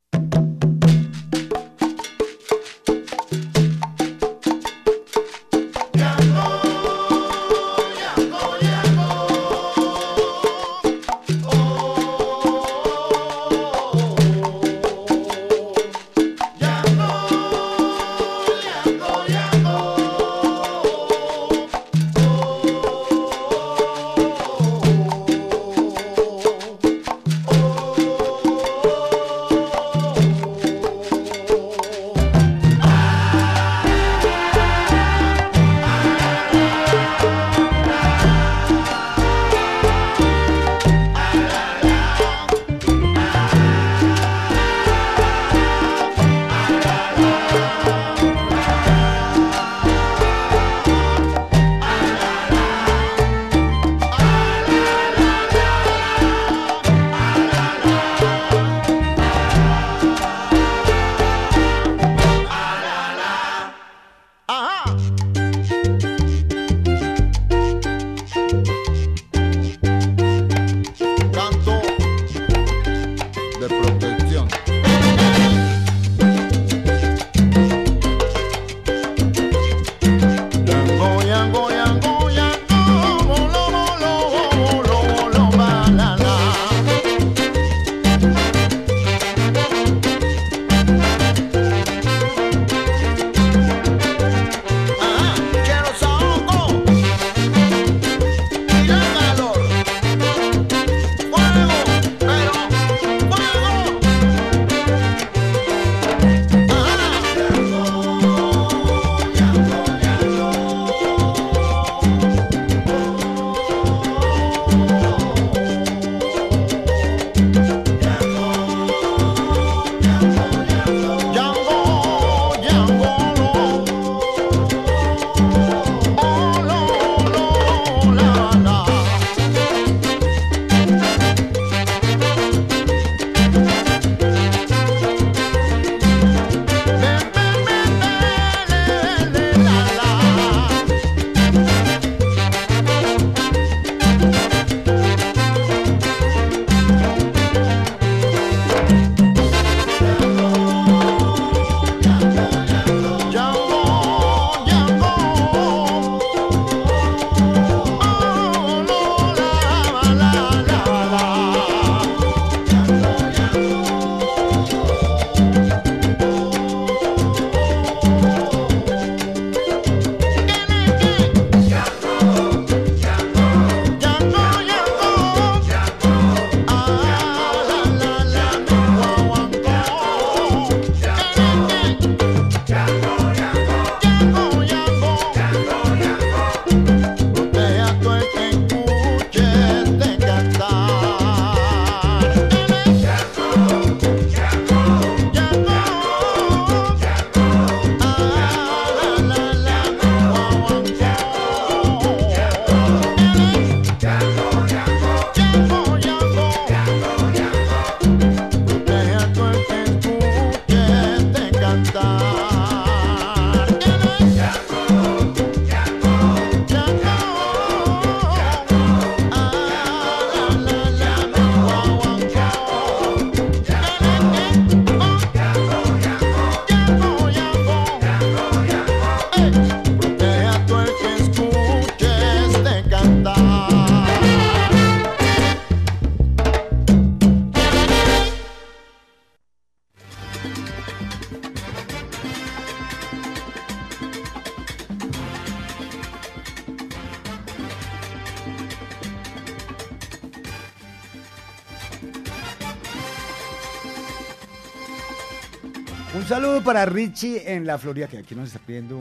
Para Richie en la Florida, que aquí nos está pidiendo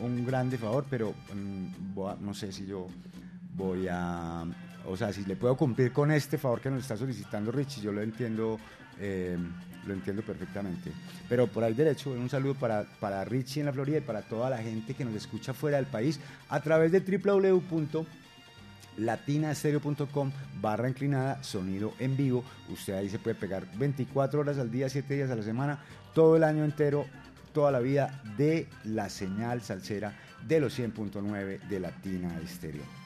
un, grande favor, pero mm, no sé si yo voy a... O sea, si le puedo cumplir con este favor que nos está solicitando Richie, yo lo entiendo, eh, lo entiendo perfectamente. Pero por ahí derecho, un saludo para, para Richie en la Florida y para toda la gente que nos escucha fuera del país a través de www latinastereo.com barra inclinada sonido en vivo usted ahí se puede pegar 24 horas al día 7 días a la semana todo el año entero toda la vida de la señal salsera de los 100.9 de Latina Estéreo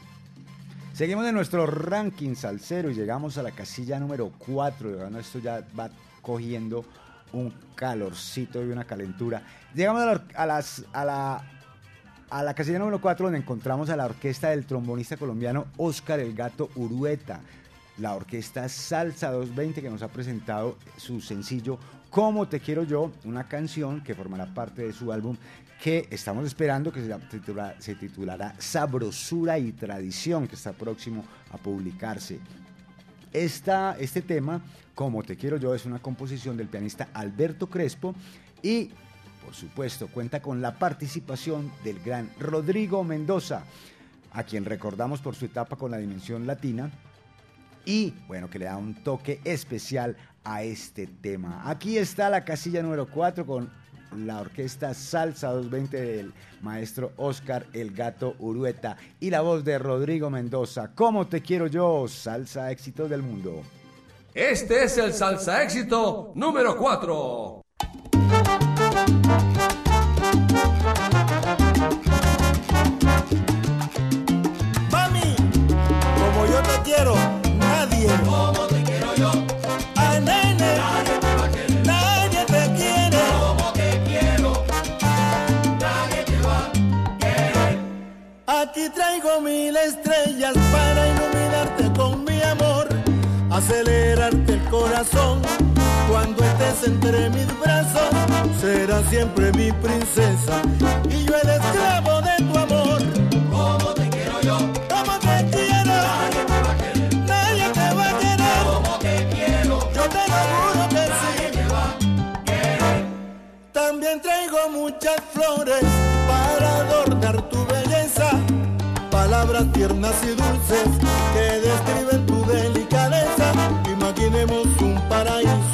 Seguimos en nuestro ranking salsero y llegamos a la casilla número 4. Bueno, esto ya va cogiendo un calorcito y una calentura. Llegamos a la, a las, a la, a la casilla número 4 donde encontramos a la orquesta del trombonista colombiano Oscar El Gato Urueta. La orquesta Salsa 220 que nos ha presentado su sencillo Como Te Quiero Yo, una canción que formará parte de su álbum que estamos esperando que se, se titulará Sabrosura y Tradición, que está próximo a publicarse. Esta, este tema, Como Te Quiero Yo, es una composición del pianista Alberto Crespo y, por supuesto, cuenta con la participación del gran Rodrigo Mendoza, a quien recordamos por su etapa con la dimensión latina y, bueno, que le da un toque especial a este tema. Aquí está la casilla número 4 con la orquesta Salsa 220 del maestro Oscar El Gato Urueta y la voz de Rodrigo Mendoza. ¿Cómo te quiero yo? Salsa éxitos del mundo. Este es el salsa éxito número 4. Traigo mil estrellas para iluminarte con mi amor, acelerarte el corazón. Cuando estés entre mis brazos, serás siempre mi princesa y yo el esclavo de tu amor. Como te quiero yo, como te quiero, nadie te va a querer, nadie te va a querer, como te quiero, yo te lo juro que sí. Te va a querer. También traigo muchas flores para adornar tu palabras tiernas y dulces que describen tu delicadeza. Imaginemos un paraíso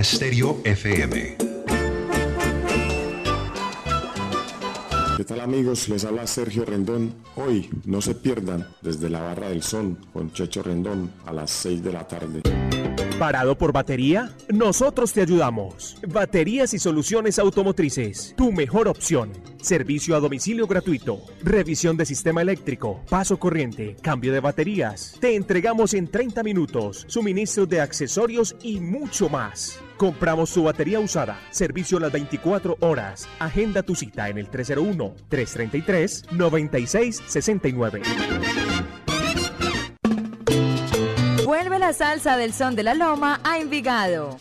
Latina Stereo FM. ¿Qué tal amigos? Les habla Sergio Rendón. Hoy no se pierdan desde la Barra del Son con Checho Rendón a las 6 de la tarde. ¿Parado por batería? Nosotros te ayudamos. Baterías y soluciones automotrices. Tu mejor opción. Servicio a domicilio gratuito. Revisión de sistema eléctrico. Paso corriente. Cambio de baterías. Te entregamos en 30 minutos. Suministro de accesorios y mucho más. Compramos tu batería usada. Servicio las 24 horas. Agenda tu cita en el 301-333-9669. Vuelve la salsa del son de la loma a Envigado.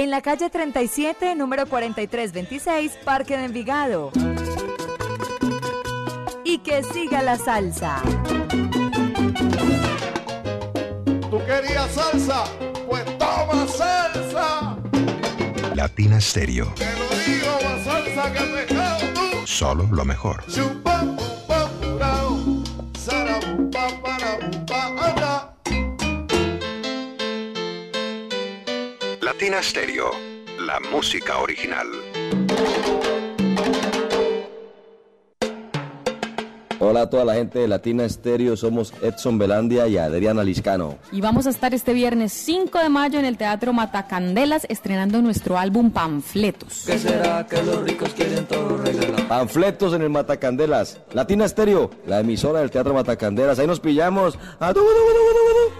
En la calle 37, número 4326, Parque de Envigado. Y que siga la salsa. ¿Tú querías salsa? Pues toma salsa. Latina Stereo. Te lo digo, más salsa que pescado tú. Solo lo mejor. Chupa, pupa, Latina Stereo. La música original. Hola a toda la gente de Latina Estéreo, somos Edson Belandia y Adriana Liscano. Y vamos a estar este viernes 5 de mayo en el Teatro Matacandelas estrenando nuestro álbum Panfletos. ¿Qué será que los ricos quieren todo regalar? Panfletos en el Matacandelas. Latina Estéreo, la emisora del Teatro Matacandelas. Ahí nos pillamos. ¡Ah, du, du, du, du, du, du!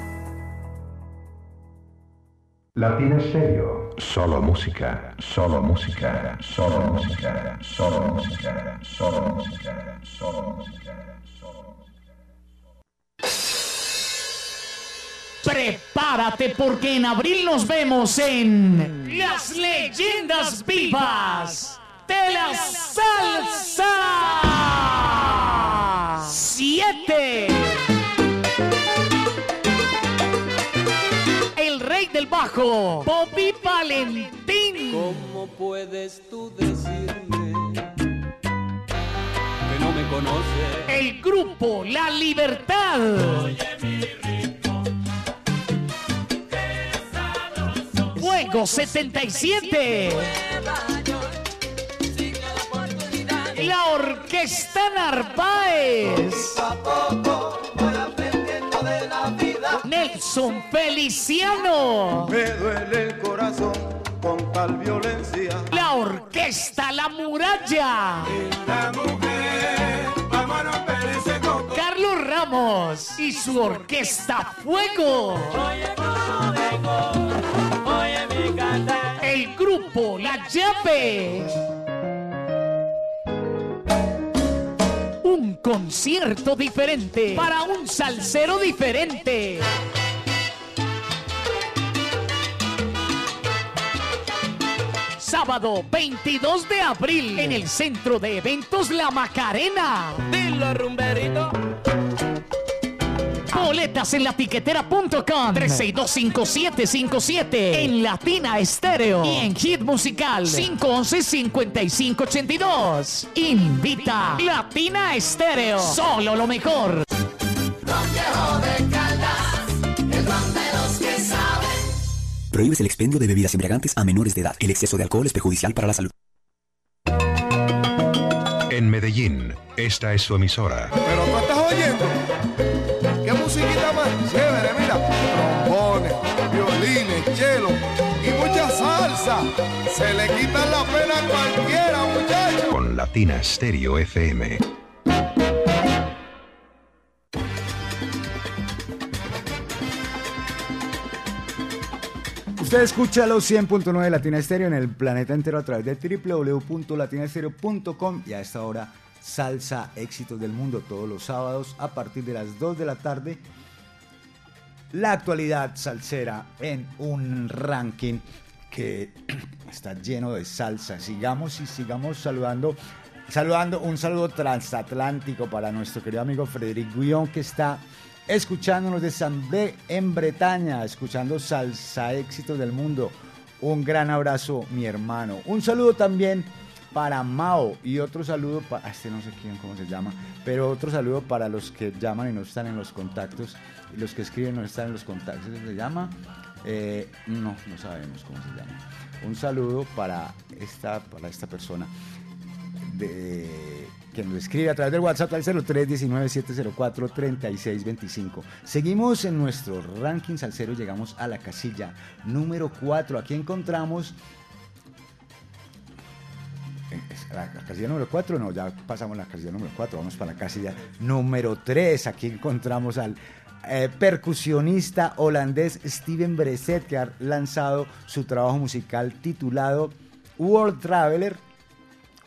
Latina Stereo. Solo música, solo música, solo música, solo música, solo música, solo música, solo Prepárate porque en abril nos vemos en Las Leyendas Vivas de la Salsa 7. Bajo, Bobby Valentín. ¿Cómo puedes tú decirme que no me conoces? El grupo La Libertad. Fuego 77. La Orquesta Narváez. Nelson Feliciano. Me duele el corazón con tal violencia. La Orquesta La Muralla. La mujer, vamos a romper ese coco. Carlos Ramos y su Orquesta Fuego. El grupo La Llave. Un concierto diferente para un salsero diferente. Sábado 22 de abril en el Centro de Eventos La Macarena. Dilo, rumberito. Boletas en latiquetera.com 3625757 en Latina Estéreo y en Hit Musical 511-5582. Invita Latina Estéreo. Solo lo mejor. Prohíbes el expendio de bebidas embriagantes a menores de edad. El exceso de alcohol es perjudicial para la salud. En Medellín, esta es su emisora. Pero tú estás oyendo. ¿Qué musiquita más chévere? Mira, trombones, violines, chelo y mucha salsa. Se le quitan la pena a cualquiera, muchachos. Con Latina Stereo FM. Usted escucha los 100.9 Latina Estéreo en el planeta entero a través de www.latinastereo.com y a esta hora Salsa Éxitos del Mundo todos los sábados a partir de las 2 de la tarde la actualidad salsera en un ranking que está lleno de salsa. Sigamos y sigamos saludando. Saludando un saludo transatlántico para nuestro querido amigo Frederic Guión que está escuchándonos de San B en Bretaña, escuchando Salsa Éxitos del Mundo. Un gran abrazo, mi hermano. Un saludo también para Mao y otro saludo para, este no sé quién, cómo se llama, pero otro saludo para los que llaman y no están en los contactos y los que escriben no están en los contactos. ¿Cómo ¿Se llama? Eh, no, no sabemos cómo se llama. Un saludo para esta, para esta persona de, que nos escribe a través del WhatsApp al 0319-704-3625. Seguimos en nuestro ranking salsero llegamos a la casilla número 4. Aquí encontramos la, la casilla número 4, no, ya pasamos la casilla número 4, vamos para la casilla número 3. Aquí encontramos al eh, percusionista holandés Steven Breset, que ha lanzado su trabajo musical titulado World Traveler.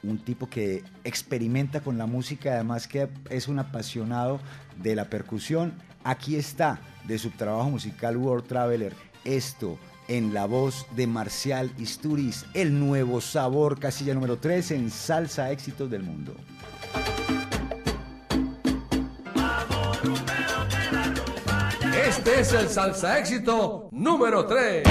Un tipo que experimenta con la música, además que es un apasionado de la percusión. Aquí está, de su trabajo musical World Traveler, esto en la voz de Marcial Isturiz, el nuevo sabor, casilla número 3 en Salsa Éxitos del Mundo. Este es el salsa éxito número 3.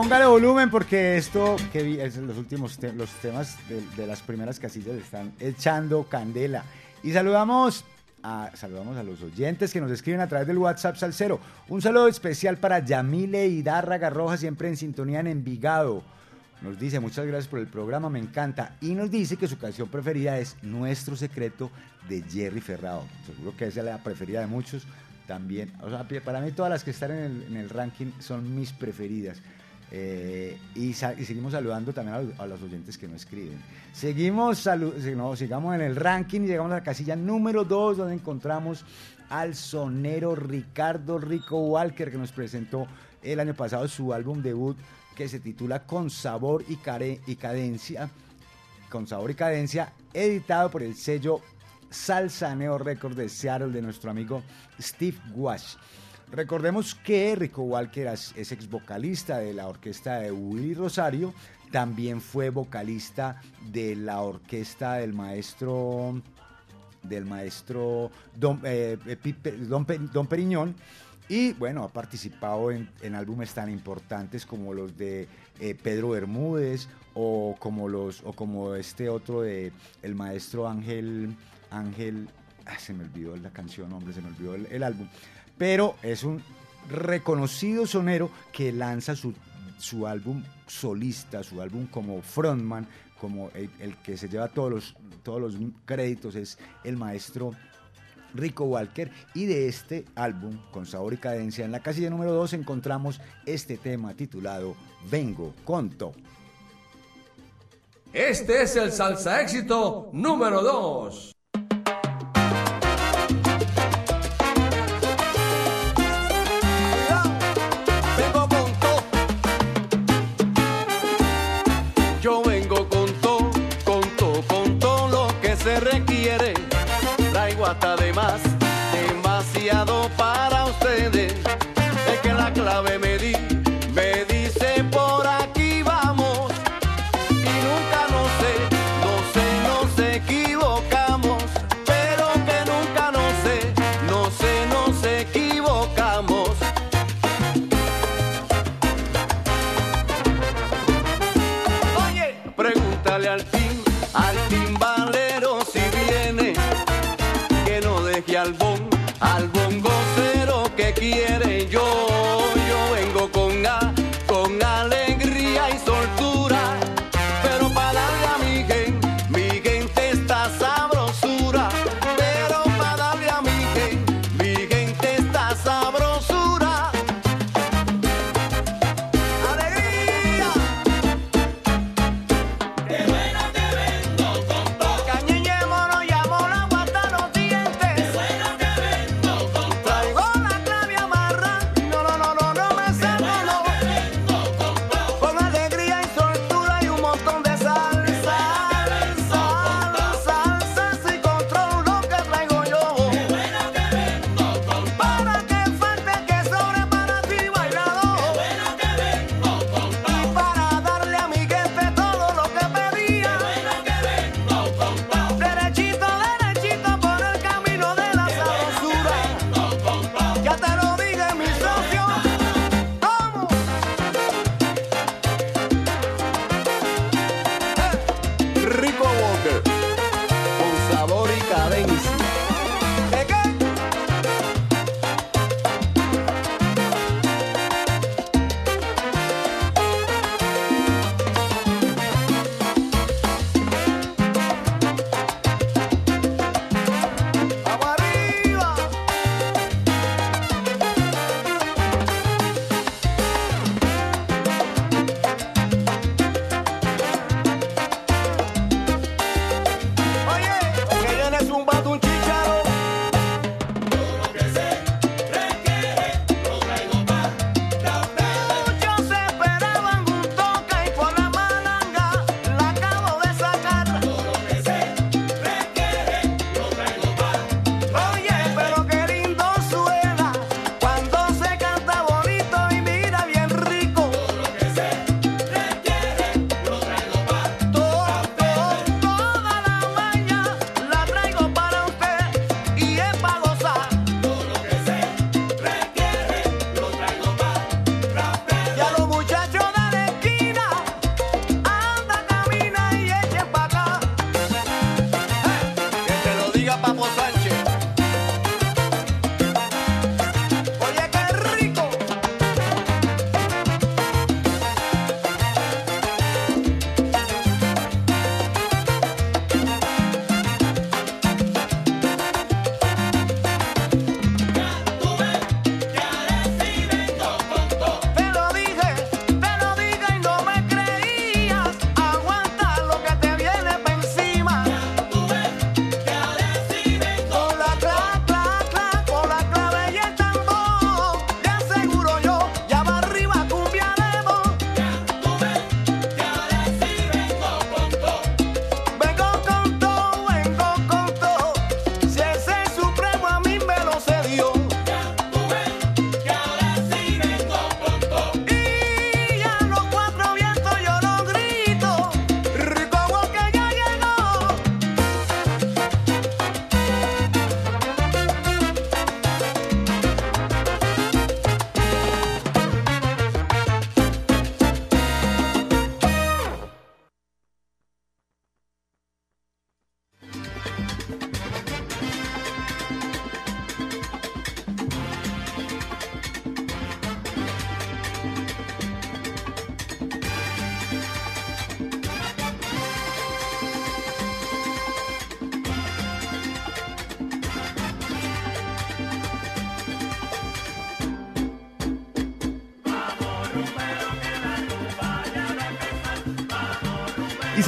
Póngale volumen porque esto, que vi- es los últimos te- los temas de, las primeras casillas están echando candela. Y saludamos a, saludamos a los oyentes que nos escriben a través del WhatsApp Salcero. Un saludo especial para Yamile Hidárraga Roja, siempre en sintonía en Envigado. Nos dice, muchas gracias por el programa, me encanta. Y nos dice que su canción preferida es Nuestro Secreto de Jerry Ferrao. Seguro que esa es la preferida de muchos también. O sea, para mí todas las que están en el ranking son mis preferidas. Eh, y, seguimos saludando también a los, oyentes que no escriben. Seguimos, no, sigamos en el ranking y llegamos a la casilla número 2 donde encontramos al sonero Ricardo Rico Walker que nos presentó el año pasado su álbum debut que se titula Con Sabor y, Care- y Cadencia. Con Sabor y Cadencia, editado por el sello Salsa Neo Records de Seattle de nuestro amigo Steve Wash. Recordemos que Rico Walker es, ex vocalista de la orquesta de Willy Rosario, también fue vocalista de la orquesta del maestro del maestro Don, eh, eh, Don Don Periñón y bueno, ha participado en, en álbumes tan importantes como los de eh, Pedro Bermúdez o como los o como este otro de el maestro Ángel Ángel ah, se me olvidó la canción, hombre, se me olvidó el álbum. Pero es un reconocido sonero que lanza su, su álbum solista, su álbum como frontman, como el, que se lleva todos los, todos los créditos, es el maestro Rico Walker. Y de este álbum, con sabor y cadencia, en la casilla número 2 encontramos este tema titulado Vengo con To. Este es el salsa éxito número 2.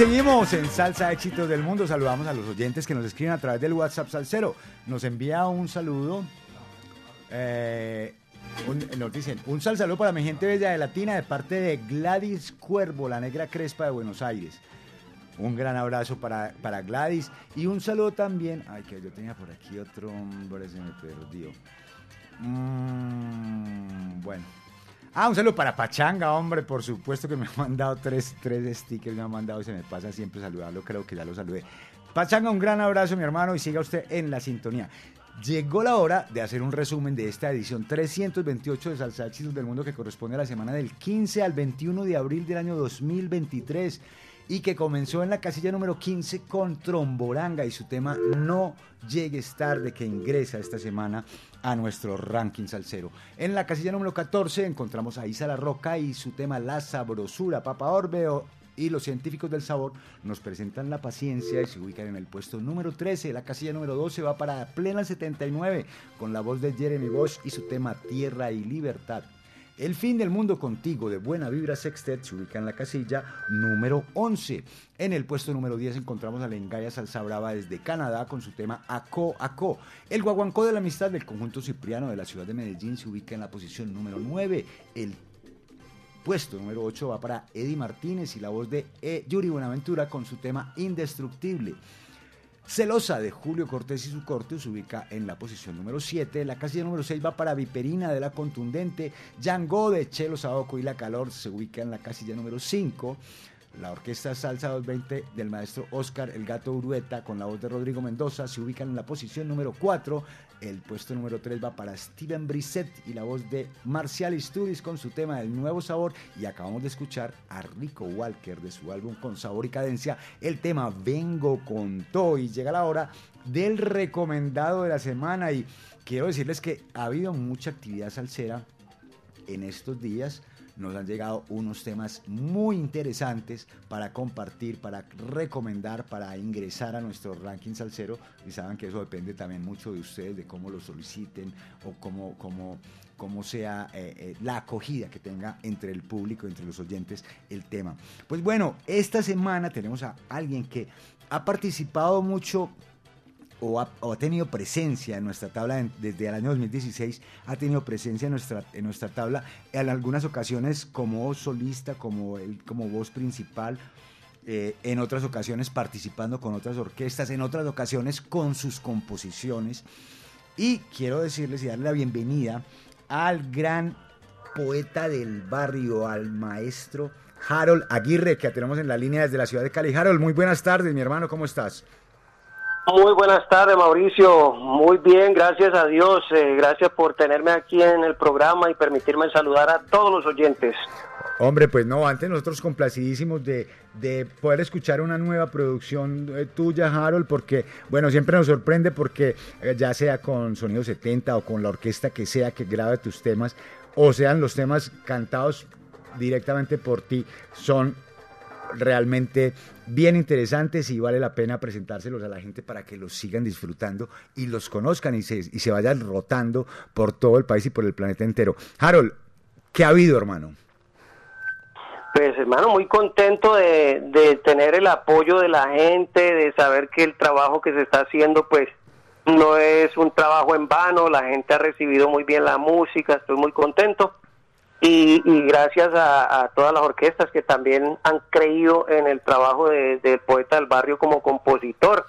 Seguimos en Salsa Éxitos del Mundo. Saludamos a los oyentes que nos escriben a través del WhatsApp Salsero. Nos envía un saludo. eh, nos dicen, un sal saludo para mi gente bella de Latina de parte de Gladys Cuervo, la negra crespa de Buenos Aires. Un gran abrazo para, para Gladys y un saludo también. Ay, que yo tenía por aquí otro hombre, se me perdió. Mm, bueno. Ah, un saludo para Pachanga, hombre, por supuesto que me ha mandado tres, tres stickers, me ha mandado y se me pasa siempre saludarlo, creo que ya lo saludé. Pachanga, un gran abrazo, mi hermano, y siga usted en la sintonía. Llegó la hora de hacer un resumen de esta edición 328 de Salsa Éxitos del Mundo que corresponde a la semana del 15 al 21 de abril del año 2023 y que comenzó en la casilla número 15 con Tromboranga y su tema No llegues tarde que ingresa esta semana a nuestro ranking salsero. En la casilla número 14 encontramos a Isa La Roca y su tema La Sabrosura, Papa Orbeo y los científicos del sabor nos presentan la paciencia y se ubican en el puesto número 13. La casilla número 12 va para Plena 79 con la voz de Jeremy Bosch y su tema Tierra y Libertad. El fin del mundo contigo de Buena Vibra Sextet se ubica en la casilla número 11. En el puesto número 10 encontramos a Lengaya Salsa Brava desde Canadá con su tema Aco Aco. El guaguancó de la amistad del conjunto cipriano de la ciudad de Medellín se ubica en la posición número 9. El puesto número 8 va para Eddie Martínez y la voz de eh, Yuri Buenaventura con su tema Indestructible. Celosa de Julio Cortés y su corte se ubica en la posición número 7. La casilla número 6 va para Viperina de la Contundente. Django de Chelo Saoco y La Calor se ubica en la casilla número 5. La orquesta Salsa 220 del maestro Oscar El Gato Urueta con la voz de Rodrigo Mendoza se ubican en la posición número 4. El puesto número 3 va para Steven Brissett y la voz de Marcial Studios con su tema del nuevo sabor. Y acabamos de escuchar a Rico Walker de su álbum Con Sabor y Cadencia, el tema Vengo con todo. Y llega la hora del recomendado de la semana. Y quiero decirles que ha habido mucha actividad salsera en estos días nos han llegado unos temas muy interesantes para compartir, para recomendar, para ingresar a nuestro ranking salsero. Y saben que eso depende también mucho de ustedes, de cómo lo soliciten o cómo, cómo, cómo sea eh, eh, la acogida que tenga entre el público, entre los oyentes, el tema. Pues bueno, esta semana tenemos a alguien que ha participado mucho o ha, o ha tenido presencia en nuestra tabla desde el año 2016, ha tenido presencia en nuestra, en nuestra tabla en algunas ocasiones como solista, como, el, como voz principal, eh, en otras ocasiones participando con otras orquestas, en otras ocasiones con sus composiciones. Y quiero decirles y darle la bienvenida al gran poeta del barrio, al maestro Harold Aguirre, que tenemos en la línea desde la ciudad de Cali. Harold, muy buenas tardes, mi hermano, ¿cómo estás? Muy buenas tardes, Mauricio. Muy bien, gracias a Dios. Eh, gracias por tenerme aquí en el programa y permitirme saludar a todos los oyentes. Hombre, pues no, antes nosotros complacidísimos de, de poder escuchar una nueva producción eh, tuya, Harold, porque, bueno, siempre nos sorprende porque eh, ya sea con Sonido 70 o con la orquesta que sea que grabe tus temas, o sean los temas cantados directamente por ti, son realmente bien interesantes y vale la pena presentárselos a la gente para que los sigan disfrutando y los conozcan y se, y se vayan rotando por todo el país y por el planeta entero. Harold, ¿qué ha habido, hermano? Pues hermano, muy contento de, de tener el apoyo de la gente, de saber que el trabajo que se está haciendo pues no es un trabajo en vano, la gente ha recibido muy bien la música, estoy muy contento. Y, y gracias a, a todas las orquestas que también han creído en el trabajo de- del poeta del barrio como compositor.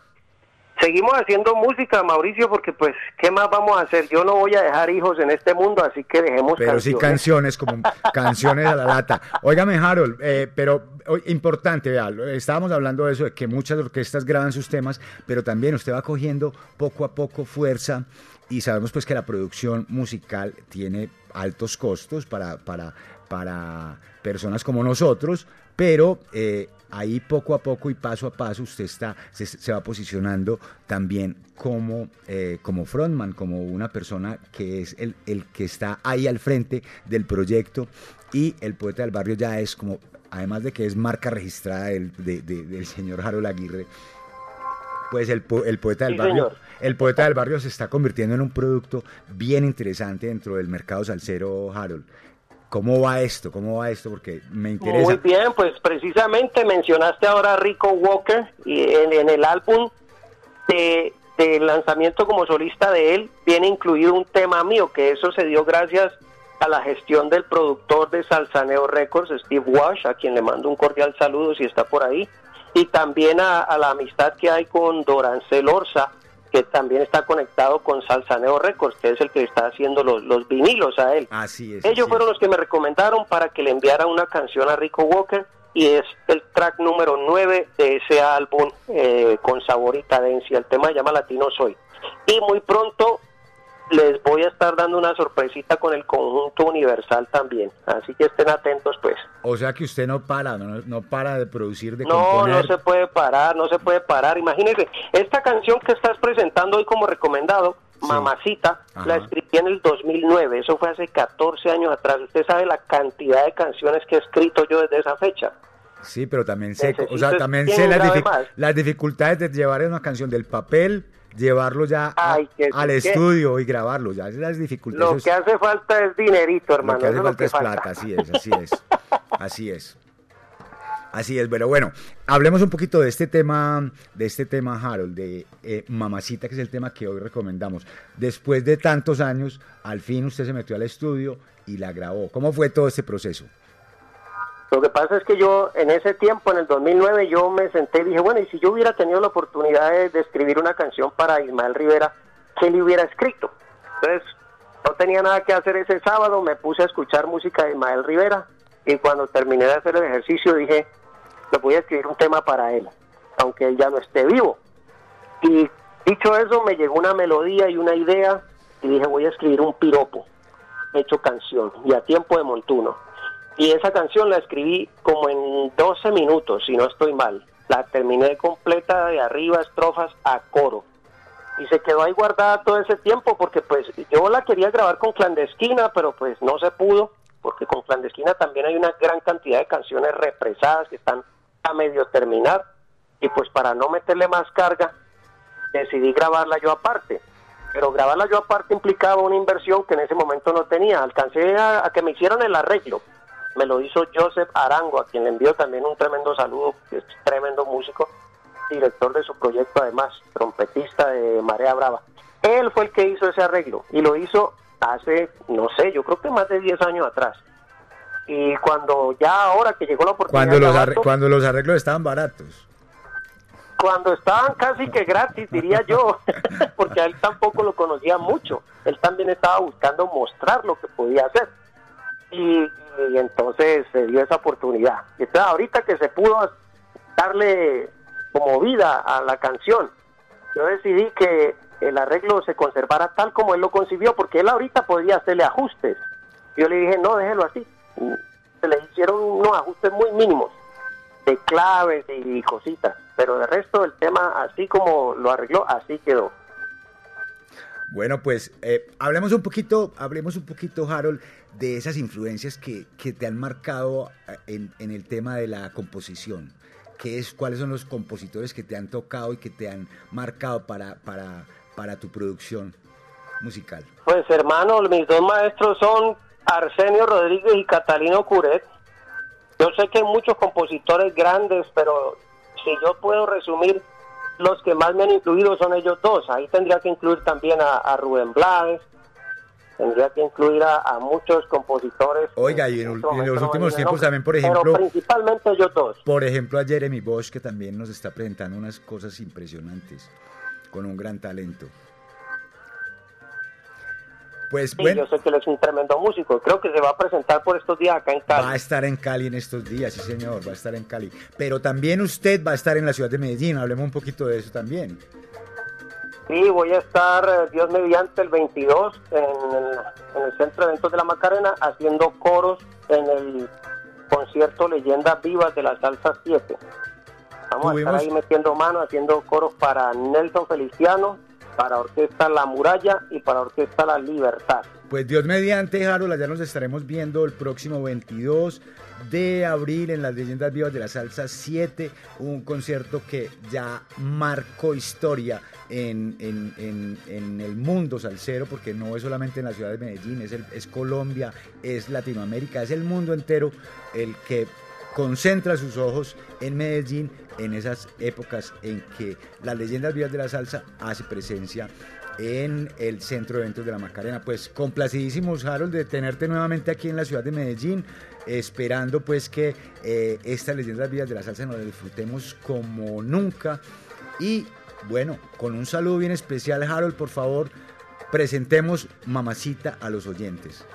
Seguimos haciendo música, Mauricio, porque pues, ¿qué más vamos a hacer? Yo no voy a dejar hijos en este mundo, así que dejemos Pero sí canciones, como canciones a la lata. Óigame, Harold, eh, pero importante, vea, estábamos hablando de eso, de que muchas orquestas graban sus temas, pero también usted va cogiendo poco a poco fuerza y sabemos pues que la producción musical tiene altos costos para, para, para personas como nosotros, pero eh, ahí poco a poco y paso a paso usted está, se, va posicionando también como, eh, como frontman, como una persona que es el, el que está ahí al frente del proyecto y el poeta del barrio ya es como, además de que es marca registrada del, de- de- del señor Harold Aguirre, pues el, po- el poeta del Sí, barrio, señor. el poeta del barrio se está convirtiendo en un producto bien interesante dentro del mercado salsero, Harold. ¿Cómo va esto? ¿Cómo va esto? Porque me interesa. Muy bien, pues precisamente mencionaste ahora a Rico Walker y en, en el álbum de, de lanzamiento como solista de él viene incluido un tema mío, que eso se dio gracias a la gestión del productor de Salsaneo Records, Steve Wash, a quien le mando un cordial saludo si está por ahí, y también a, a la amistad que hay con Dorancel Orza, que también está conectado con Salsaneo Records, que es el que está haciendo los, los vinilos a él. Así es. Ellos fueron los que me recomendaron para que le enviara una canción a Rico Walker y es el track número 9 de ese álbum eh, con sabor y cadencia. El tema se llama Latino Soy. Y muy pronto les voy a estar dando una sorpresita con el conjunto universal también. Así que estén atentos pues. O sea que usted no para, no, no para de producir, de No, componer. no se puede parar, no se puede parar. Imagínense, esta canción que estás presentando hoy como recomendado, Mamacita, la escribí en el 2009, eso fue hace 14 años atrás. Usted sabe la cantidad de canciones que he escrito yo desde esa fecha. Sí, pero también sé, o sea, también sé las, dific- más. las dificultades de llevar una canción del papel, llevarlo ya a- Ay, que- al que- estudio y grabarlo, ya las Lo dificultades. que hace falta es dinerito, Lo hermano. que hace eso es lo falta que es falta. plata, así es, así es. Así es. Así es, pero bueno, hablemos un poquito de este tema, de este tema, Harold, de eh, Mamacita, que es el tema que hoy recomendamos. Después de tantos años, al fin usted se metió al estudio y la grabó. ¿Cómo fue todo este proceso? Lo que pasa es que yo en ese tiempo, en el 2009, yo me senté y dije, bueno, y si yo hubiera tenido la oportunidad de, escribir una canción para Ismael Rivera, ¿qué le hubiera escrito? Entonces, no tenía nada que hacer ese sábado, me puse a escuchar música de Ismael Rivera y cuando terminé de hacer el ejercicio dije, le voy a escribir un tema para él, aunque él ya no esté vivo. Y dicho eso, me llegó una melodía y una idea y dije, voy a escribir un piropo hecho canción y a tiempo de montuno. Y esa canción la escribí como en 12 minutos, si no estoy mal. La terminé completa de arriba, estrofas a coro. Y se quedó ahí guardada todo ese tiempo porque pues yo la quería grabar con Clandestina, pero pues no se pudo, porque con Clandestina también hay una gran cantidad de canciones represadas que están a medio terminar. Y pues para no meterle más carga, decidí grabarla yo aparte. Pero grabarla yo aparte implicaba una inversión que en ese momento no tenía. Alcancé a, a que me hicieran el arreglo. Me lo hizo Joseph Arango, a quien le envío también un tremendo saludo, que es tremendo músico, director de su proyecto además, trompetista de Marea Brava. Él fue el que hizo ese arreglo y lo hizo hace, no sé, yo creo que más de 10 años atrás. Y cuando ya ahora que llegó la oportunidad Cuando los, arre- cuando los arreglos estaban baratos. cuando estaban casi que gratis, diría yo, porque a él tampoco lo conocía mucho. Él también estaba buscando mostrar lo que podía hacer. Y, entonces se dio esa oportunidad. Entonces ahorita que se pudo darle como vida a la canción, yo decidí que el arreglo se conservara tal como él lo concibió, porque él ahorita podía hacerle ajustes. Yo le dije, no, déjelo así. Se le hicieron unos ajustes muy mínimos de claves y cositas, pero de resto el tema así como lo arregló, así quedó. Bueno, pues eh, hablemos un poquito, hablemos un poquito, Harold, de esas influencias que, que te han marcado eh, en, en el tema de la composición. ¿Qué es, ¿Cuáles son los compositores que te han tocado y que te han marcado para, para, para tu producción musical? Pues hermano, mis dos maestros son Arsenio Rodríguez y Catalino Curet. Yo sé que hay muchos compositores grandes, pero si yo puedo resumir, los que más me han influido son ellos dos. Ahí tendría que incluir también a, a Rubén Blades, tendría que incluir a, a muchos compositores. Oiga, y en, este en los últimos tiempos también, por ejemplo, Pero principalmente ellos dos. por ejemplo, a Jeremy Bosch, que también nos está presentando unas cosas impresionantes, con un gran talento. Pues Sí, bueno, yo sé que él es un tremendo músico. Creo que se va a presentar por estos días acá en Cali. va a estar en Cali en estos días, sí señor, va a estar en Cali. Pero también usted va a estar en la ciudad de Medellín, hablemos un poquito de eso también. Sí, voy a estar, eh, Dios mediante, el 22 en el, en el Centro de Eventos de la Macarena haciendo coros en el concierto Leyendas Vivas de la Salsa 7. Vamos a estar ahí metiendo mano, haciendo coros para Nelson Feliciano, para Orquesta La Muralla y para Orquesta La Libertad. pues Dios mediante, Harold, allá nos estaremos viendo el próximo 22 de abril en las Leyendas Vivas de la Salsa 7, un concierto que ya marcó historia en, en- en- en el mundo salsero, porque no es solamente en la ciudad de Medellín, es, el- es Colombia, es Latinoamérica, es el mundo entero el que concentra sus ojos en Medellín en esas épocas en que las leyendas vivas de la salsa hace presencia en el centro de eventos de la Macarena. Pues complacidísimos, Harold, de tenerte nuevamente aquí en la ciudad de Medellín, esperando pues que eh, estas leyendas vivas de la salsa nos las disfrutemos como nunca. Y bueno, con un saludo bien especial, Harold, por favor, presentemos Mamacita a los oyentes.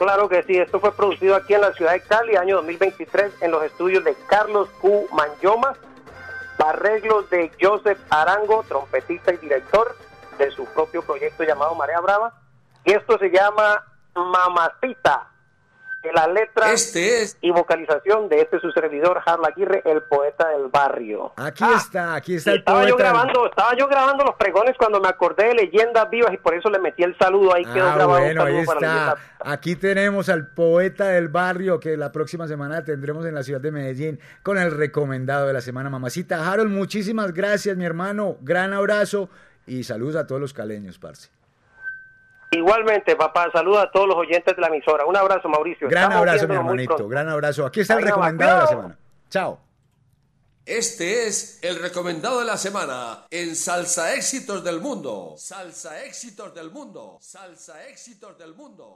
Claro que sí, esto fue producido aquí en la ciudad de Cali, año 2023, en los estudios de Carlos Q. Manyomas, arreglos de Joseph Arango, trompetista y director de su propio proyecto llamado Marea Brava. Y esto se llama Mamacita, de la letra Este y vocalización de este su servidor, Harla Aguirre, el poeta del barrio. Aquí está, aquí está el estaba yo poeta. grabando, estaba yo grabando los pregones cuando me acordé de leyendas vivas y por eso le metí el saludo ahí quedó Ah, grabado un bueno, ahí para está. Aquí tenemos al poeta del barrio que la próxima semana tendremos en la ciudad de Medellín con el recomendado de la semana, mamacita. Harold, muchísimas gracias, mi hermano. Gran abrazo y saludos a todos los caleños, parce. Igualmente, papá, saluda a todos los oyentes de la emisora. Un abrazo, Mauricio. Gran Estamos abrazo, mi hermanito. Gran abrazo. Aquí está el recomendado de la semana. Chao. Este es el recomendado de la semana en Salsa Éxitos del Mundo. Salsa Éxitos del Mundo. Salsa Éxitos del Mundo.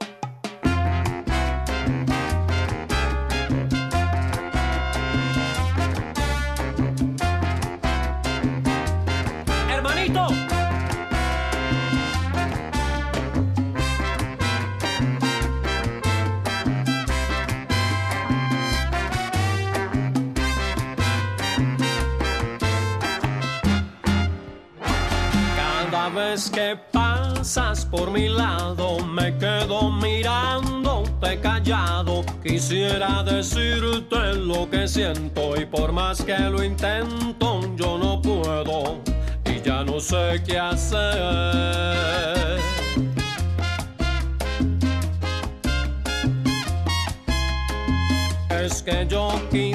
Vez que pasas por mi lado me quedo mirándote callado. Quisiera decirte lo que siento y por más que lo intento yo no puedo y ya no sé qué hacer. Es que yo quisiera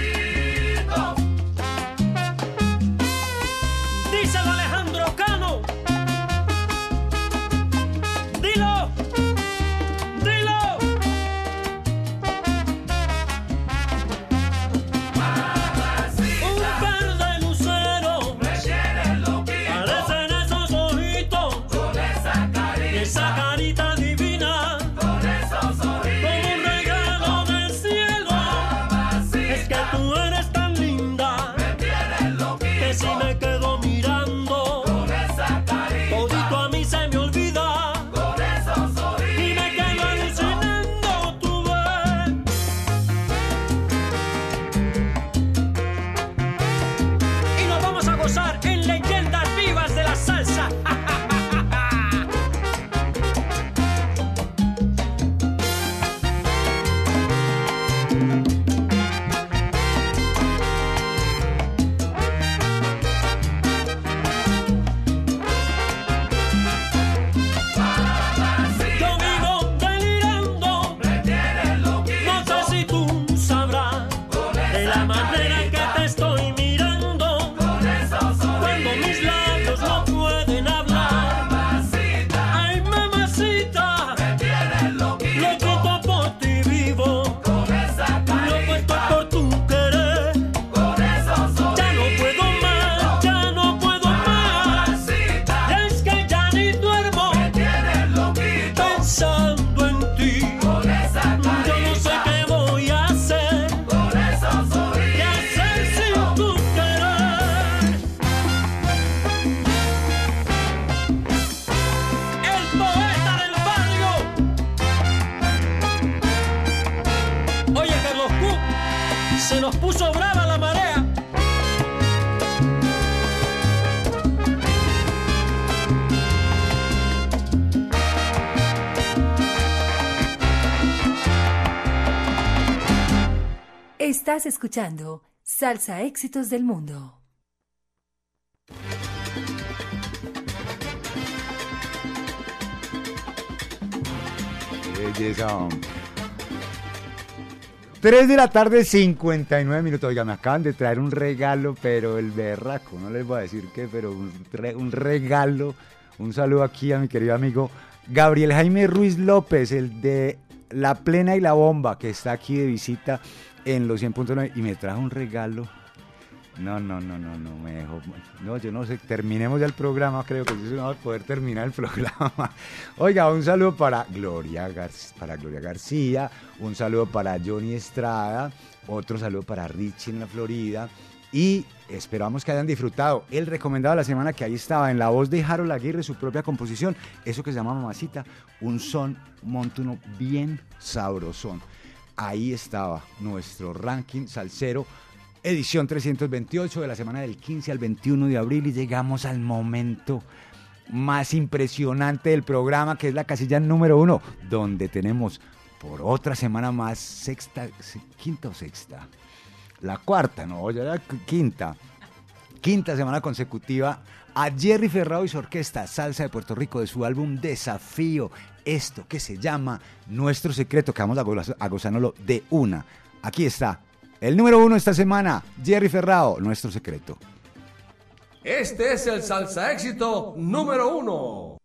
Escuchando Salsa Éxitos del Mundo. 3 de la tarde, 59 minutos. Oiga, me acaban de traer un regalo, pero el berraco, no les voy a decir qué, pero un regalo. Un saludo aquí a mi querido amigo Gabriel Jaime Ruiz López, el de La Plena y la Bomba, que está aquí de visita en los 100.9 y me trajo un regalo. No, no, no, no, no, me dejó. No, yo no sé, terminemos ya el programa, creo que sí no va a poder terminar el programa. Oiga, un saludo para Gloria, Gar- para Gloria García, un saludo para Johnny Estrada, otro saludo para Richie en la Florida y esperamos que hayan disfrutado el recomendado de la semana que ahí estaba en la voz de Harold Aguirre, su propia composición, eso que se llama Mamacita, un son montuno bien sabrosón. Ahí estaba nuestro ranking salsero edición 328 de la semana del 15 al 21 de abril y llegamos al momento más impresionante del programa que es la casilla número uno donde tenemos por otra semana más sexta, se- quinta o sexta, la cuarta, no, ya la qu- quinta, quinta semana consecutiva a Jerry Ferrao y su orquesta Salsa de Puerto Rico de su álbum Desafío, esto que se llama Nuestro Secreto, que vamos a, gozárnoslo de una. Aquí está, el número uno esta semana, Jerry Ferrao, Nuestro Secreto. Este es el salsa éxito número uno.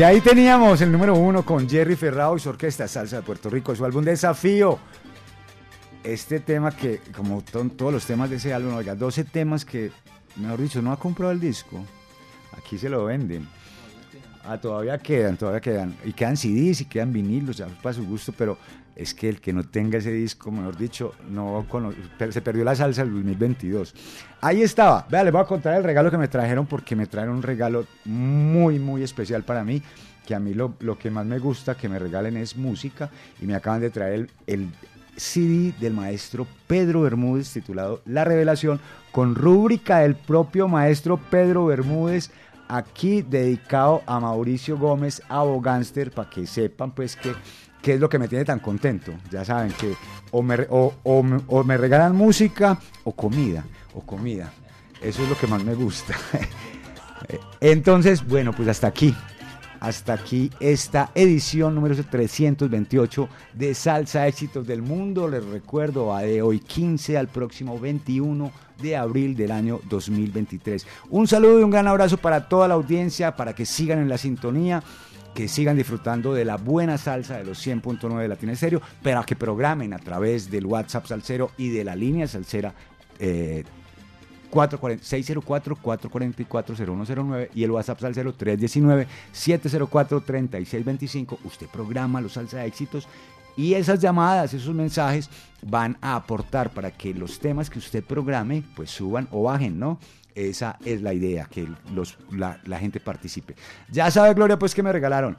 Y ahí teníamos el número uno con Jerry Ferrao y su orquesta Salsa de Puerto Rico, su álbum Desafío. Este tema que, como todos los temas de ese álbum, oiga, 12 temas que, mejor dicho, no ha comprado el disco. Aquí se lo venden. Ah, todavía quedan, todavía quedan. Y quedan CDs y quedan vinilos, ya para su gusto, pero es que el que no tenga ese disco, mejor dicho, no se perdió la salsa del 2022. Ahí estaba. Vea, les voy a contar el regalo que me trajeron porque me trajeron un regalo muy, muy especial para mí. Que a mí lo, lo que más me gusta que me regalen es música. Y me acaban de traer el CD del maestro Pedro Bermúdez titulado La Revelación con rúbrica del propio maestro Pedro Bermúdez aquí dedicado a Mauricio Gómez, abogánster, para que sepan pues que qué es lo que me tiene tan contento. Ya saben que o me, regalan música o comida, o comida. Eso es lo que más me gusta. Entonces, bueno, pues hasta aquí. Hasta aquí esta edición número 328 de Salsa Éxitos del Mundo. Les recuerdo, va de hoy 15 al próximo 21 de abril del año 2023. Un saludo y un gran abrazo para toda la audiencia, para que sigan en la sintonía, que sigan disfrutando de la buena salsa de los 100.9 de Latina Estéreo, pero que programen a través del WhatsApp Salsero y de la línea Salsera. eh, 604-444-0109 y el WhatsApp Salsero 319-704-3625. Usted programa los salsa éxitos y esas llamadas, esos mensajes van a aportar para que los temas que usted programe pues suban o bajen, ¿no? Esa es la idea, que los, la, gente participe. Ya sabe, Gloria, pues que me regalaron.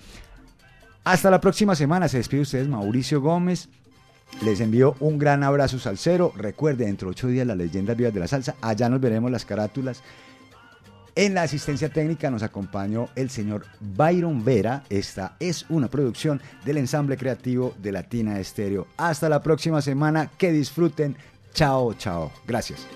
Hasta la próxima semana. Se despide ustedes Mauricio Gómez. Les envío un gran abrazo salsero. Recuerde, dentro de ocho días las leyendas vivas de la salsa. Allá nos veremos las carátulas. En la asistencia técnica nos acompañó el señor Byron Vera. Esta es una producción del ensamble creativo de Latina Estéreo. Hasta la próxima semana. Que disfruten. Chao, chao. Gracias.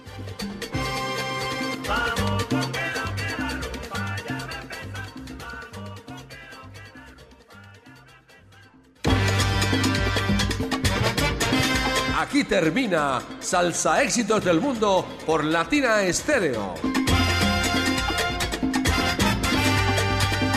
Aquí termina Salsa Éxitos del Mundo por Latina Estéreo.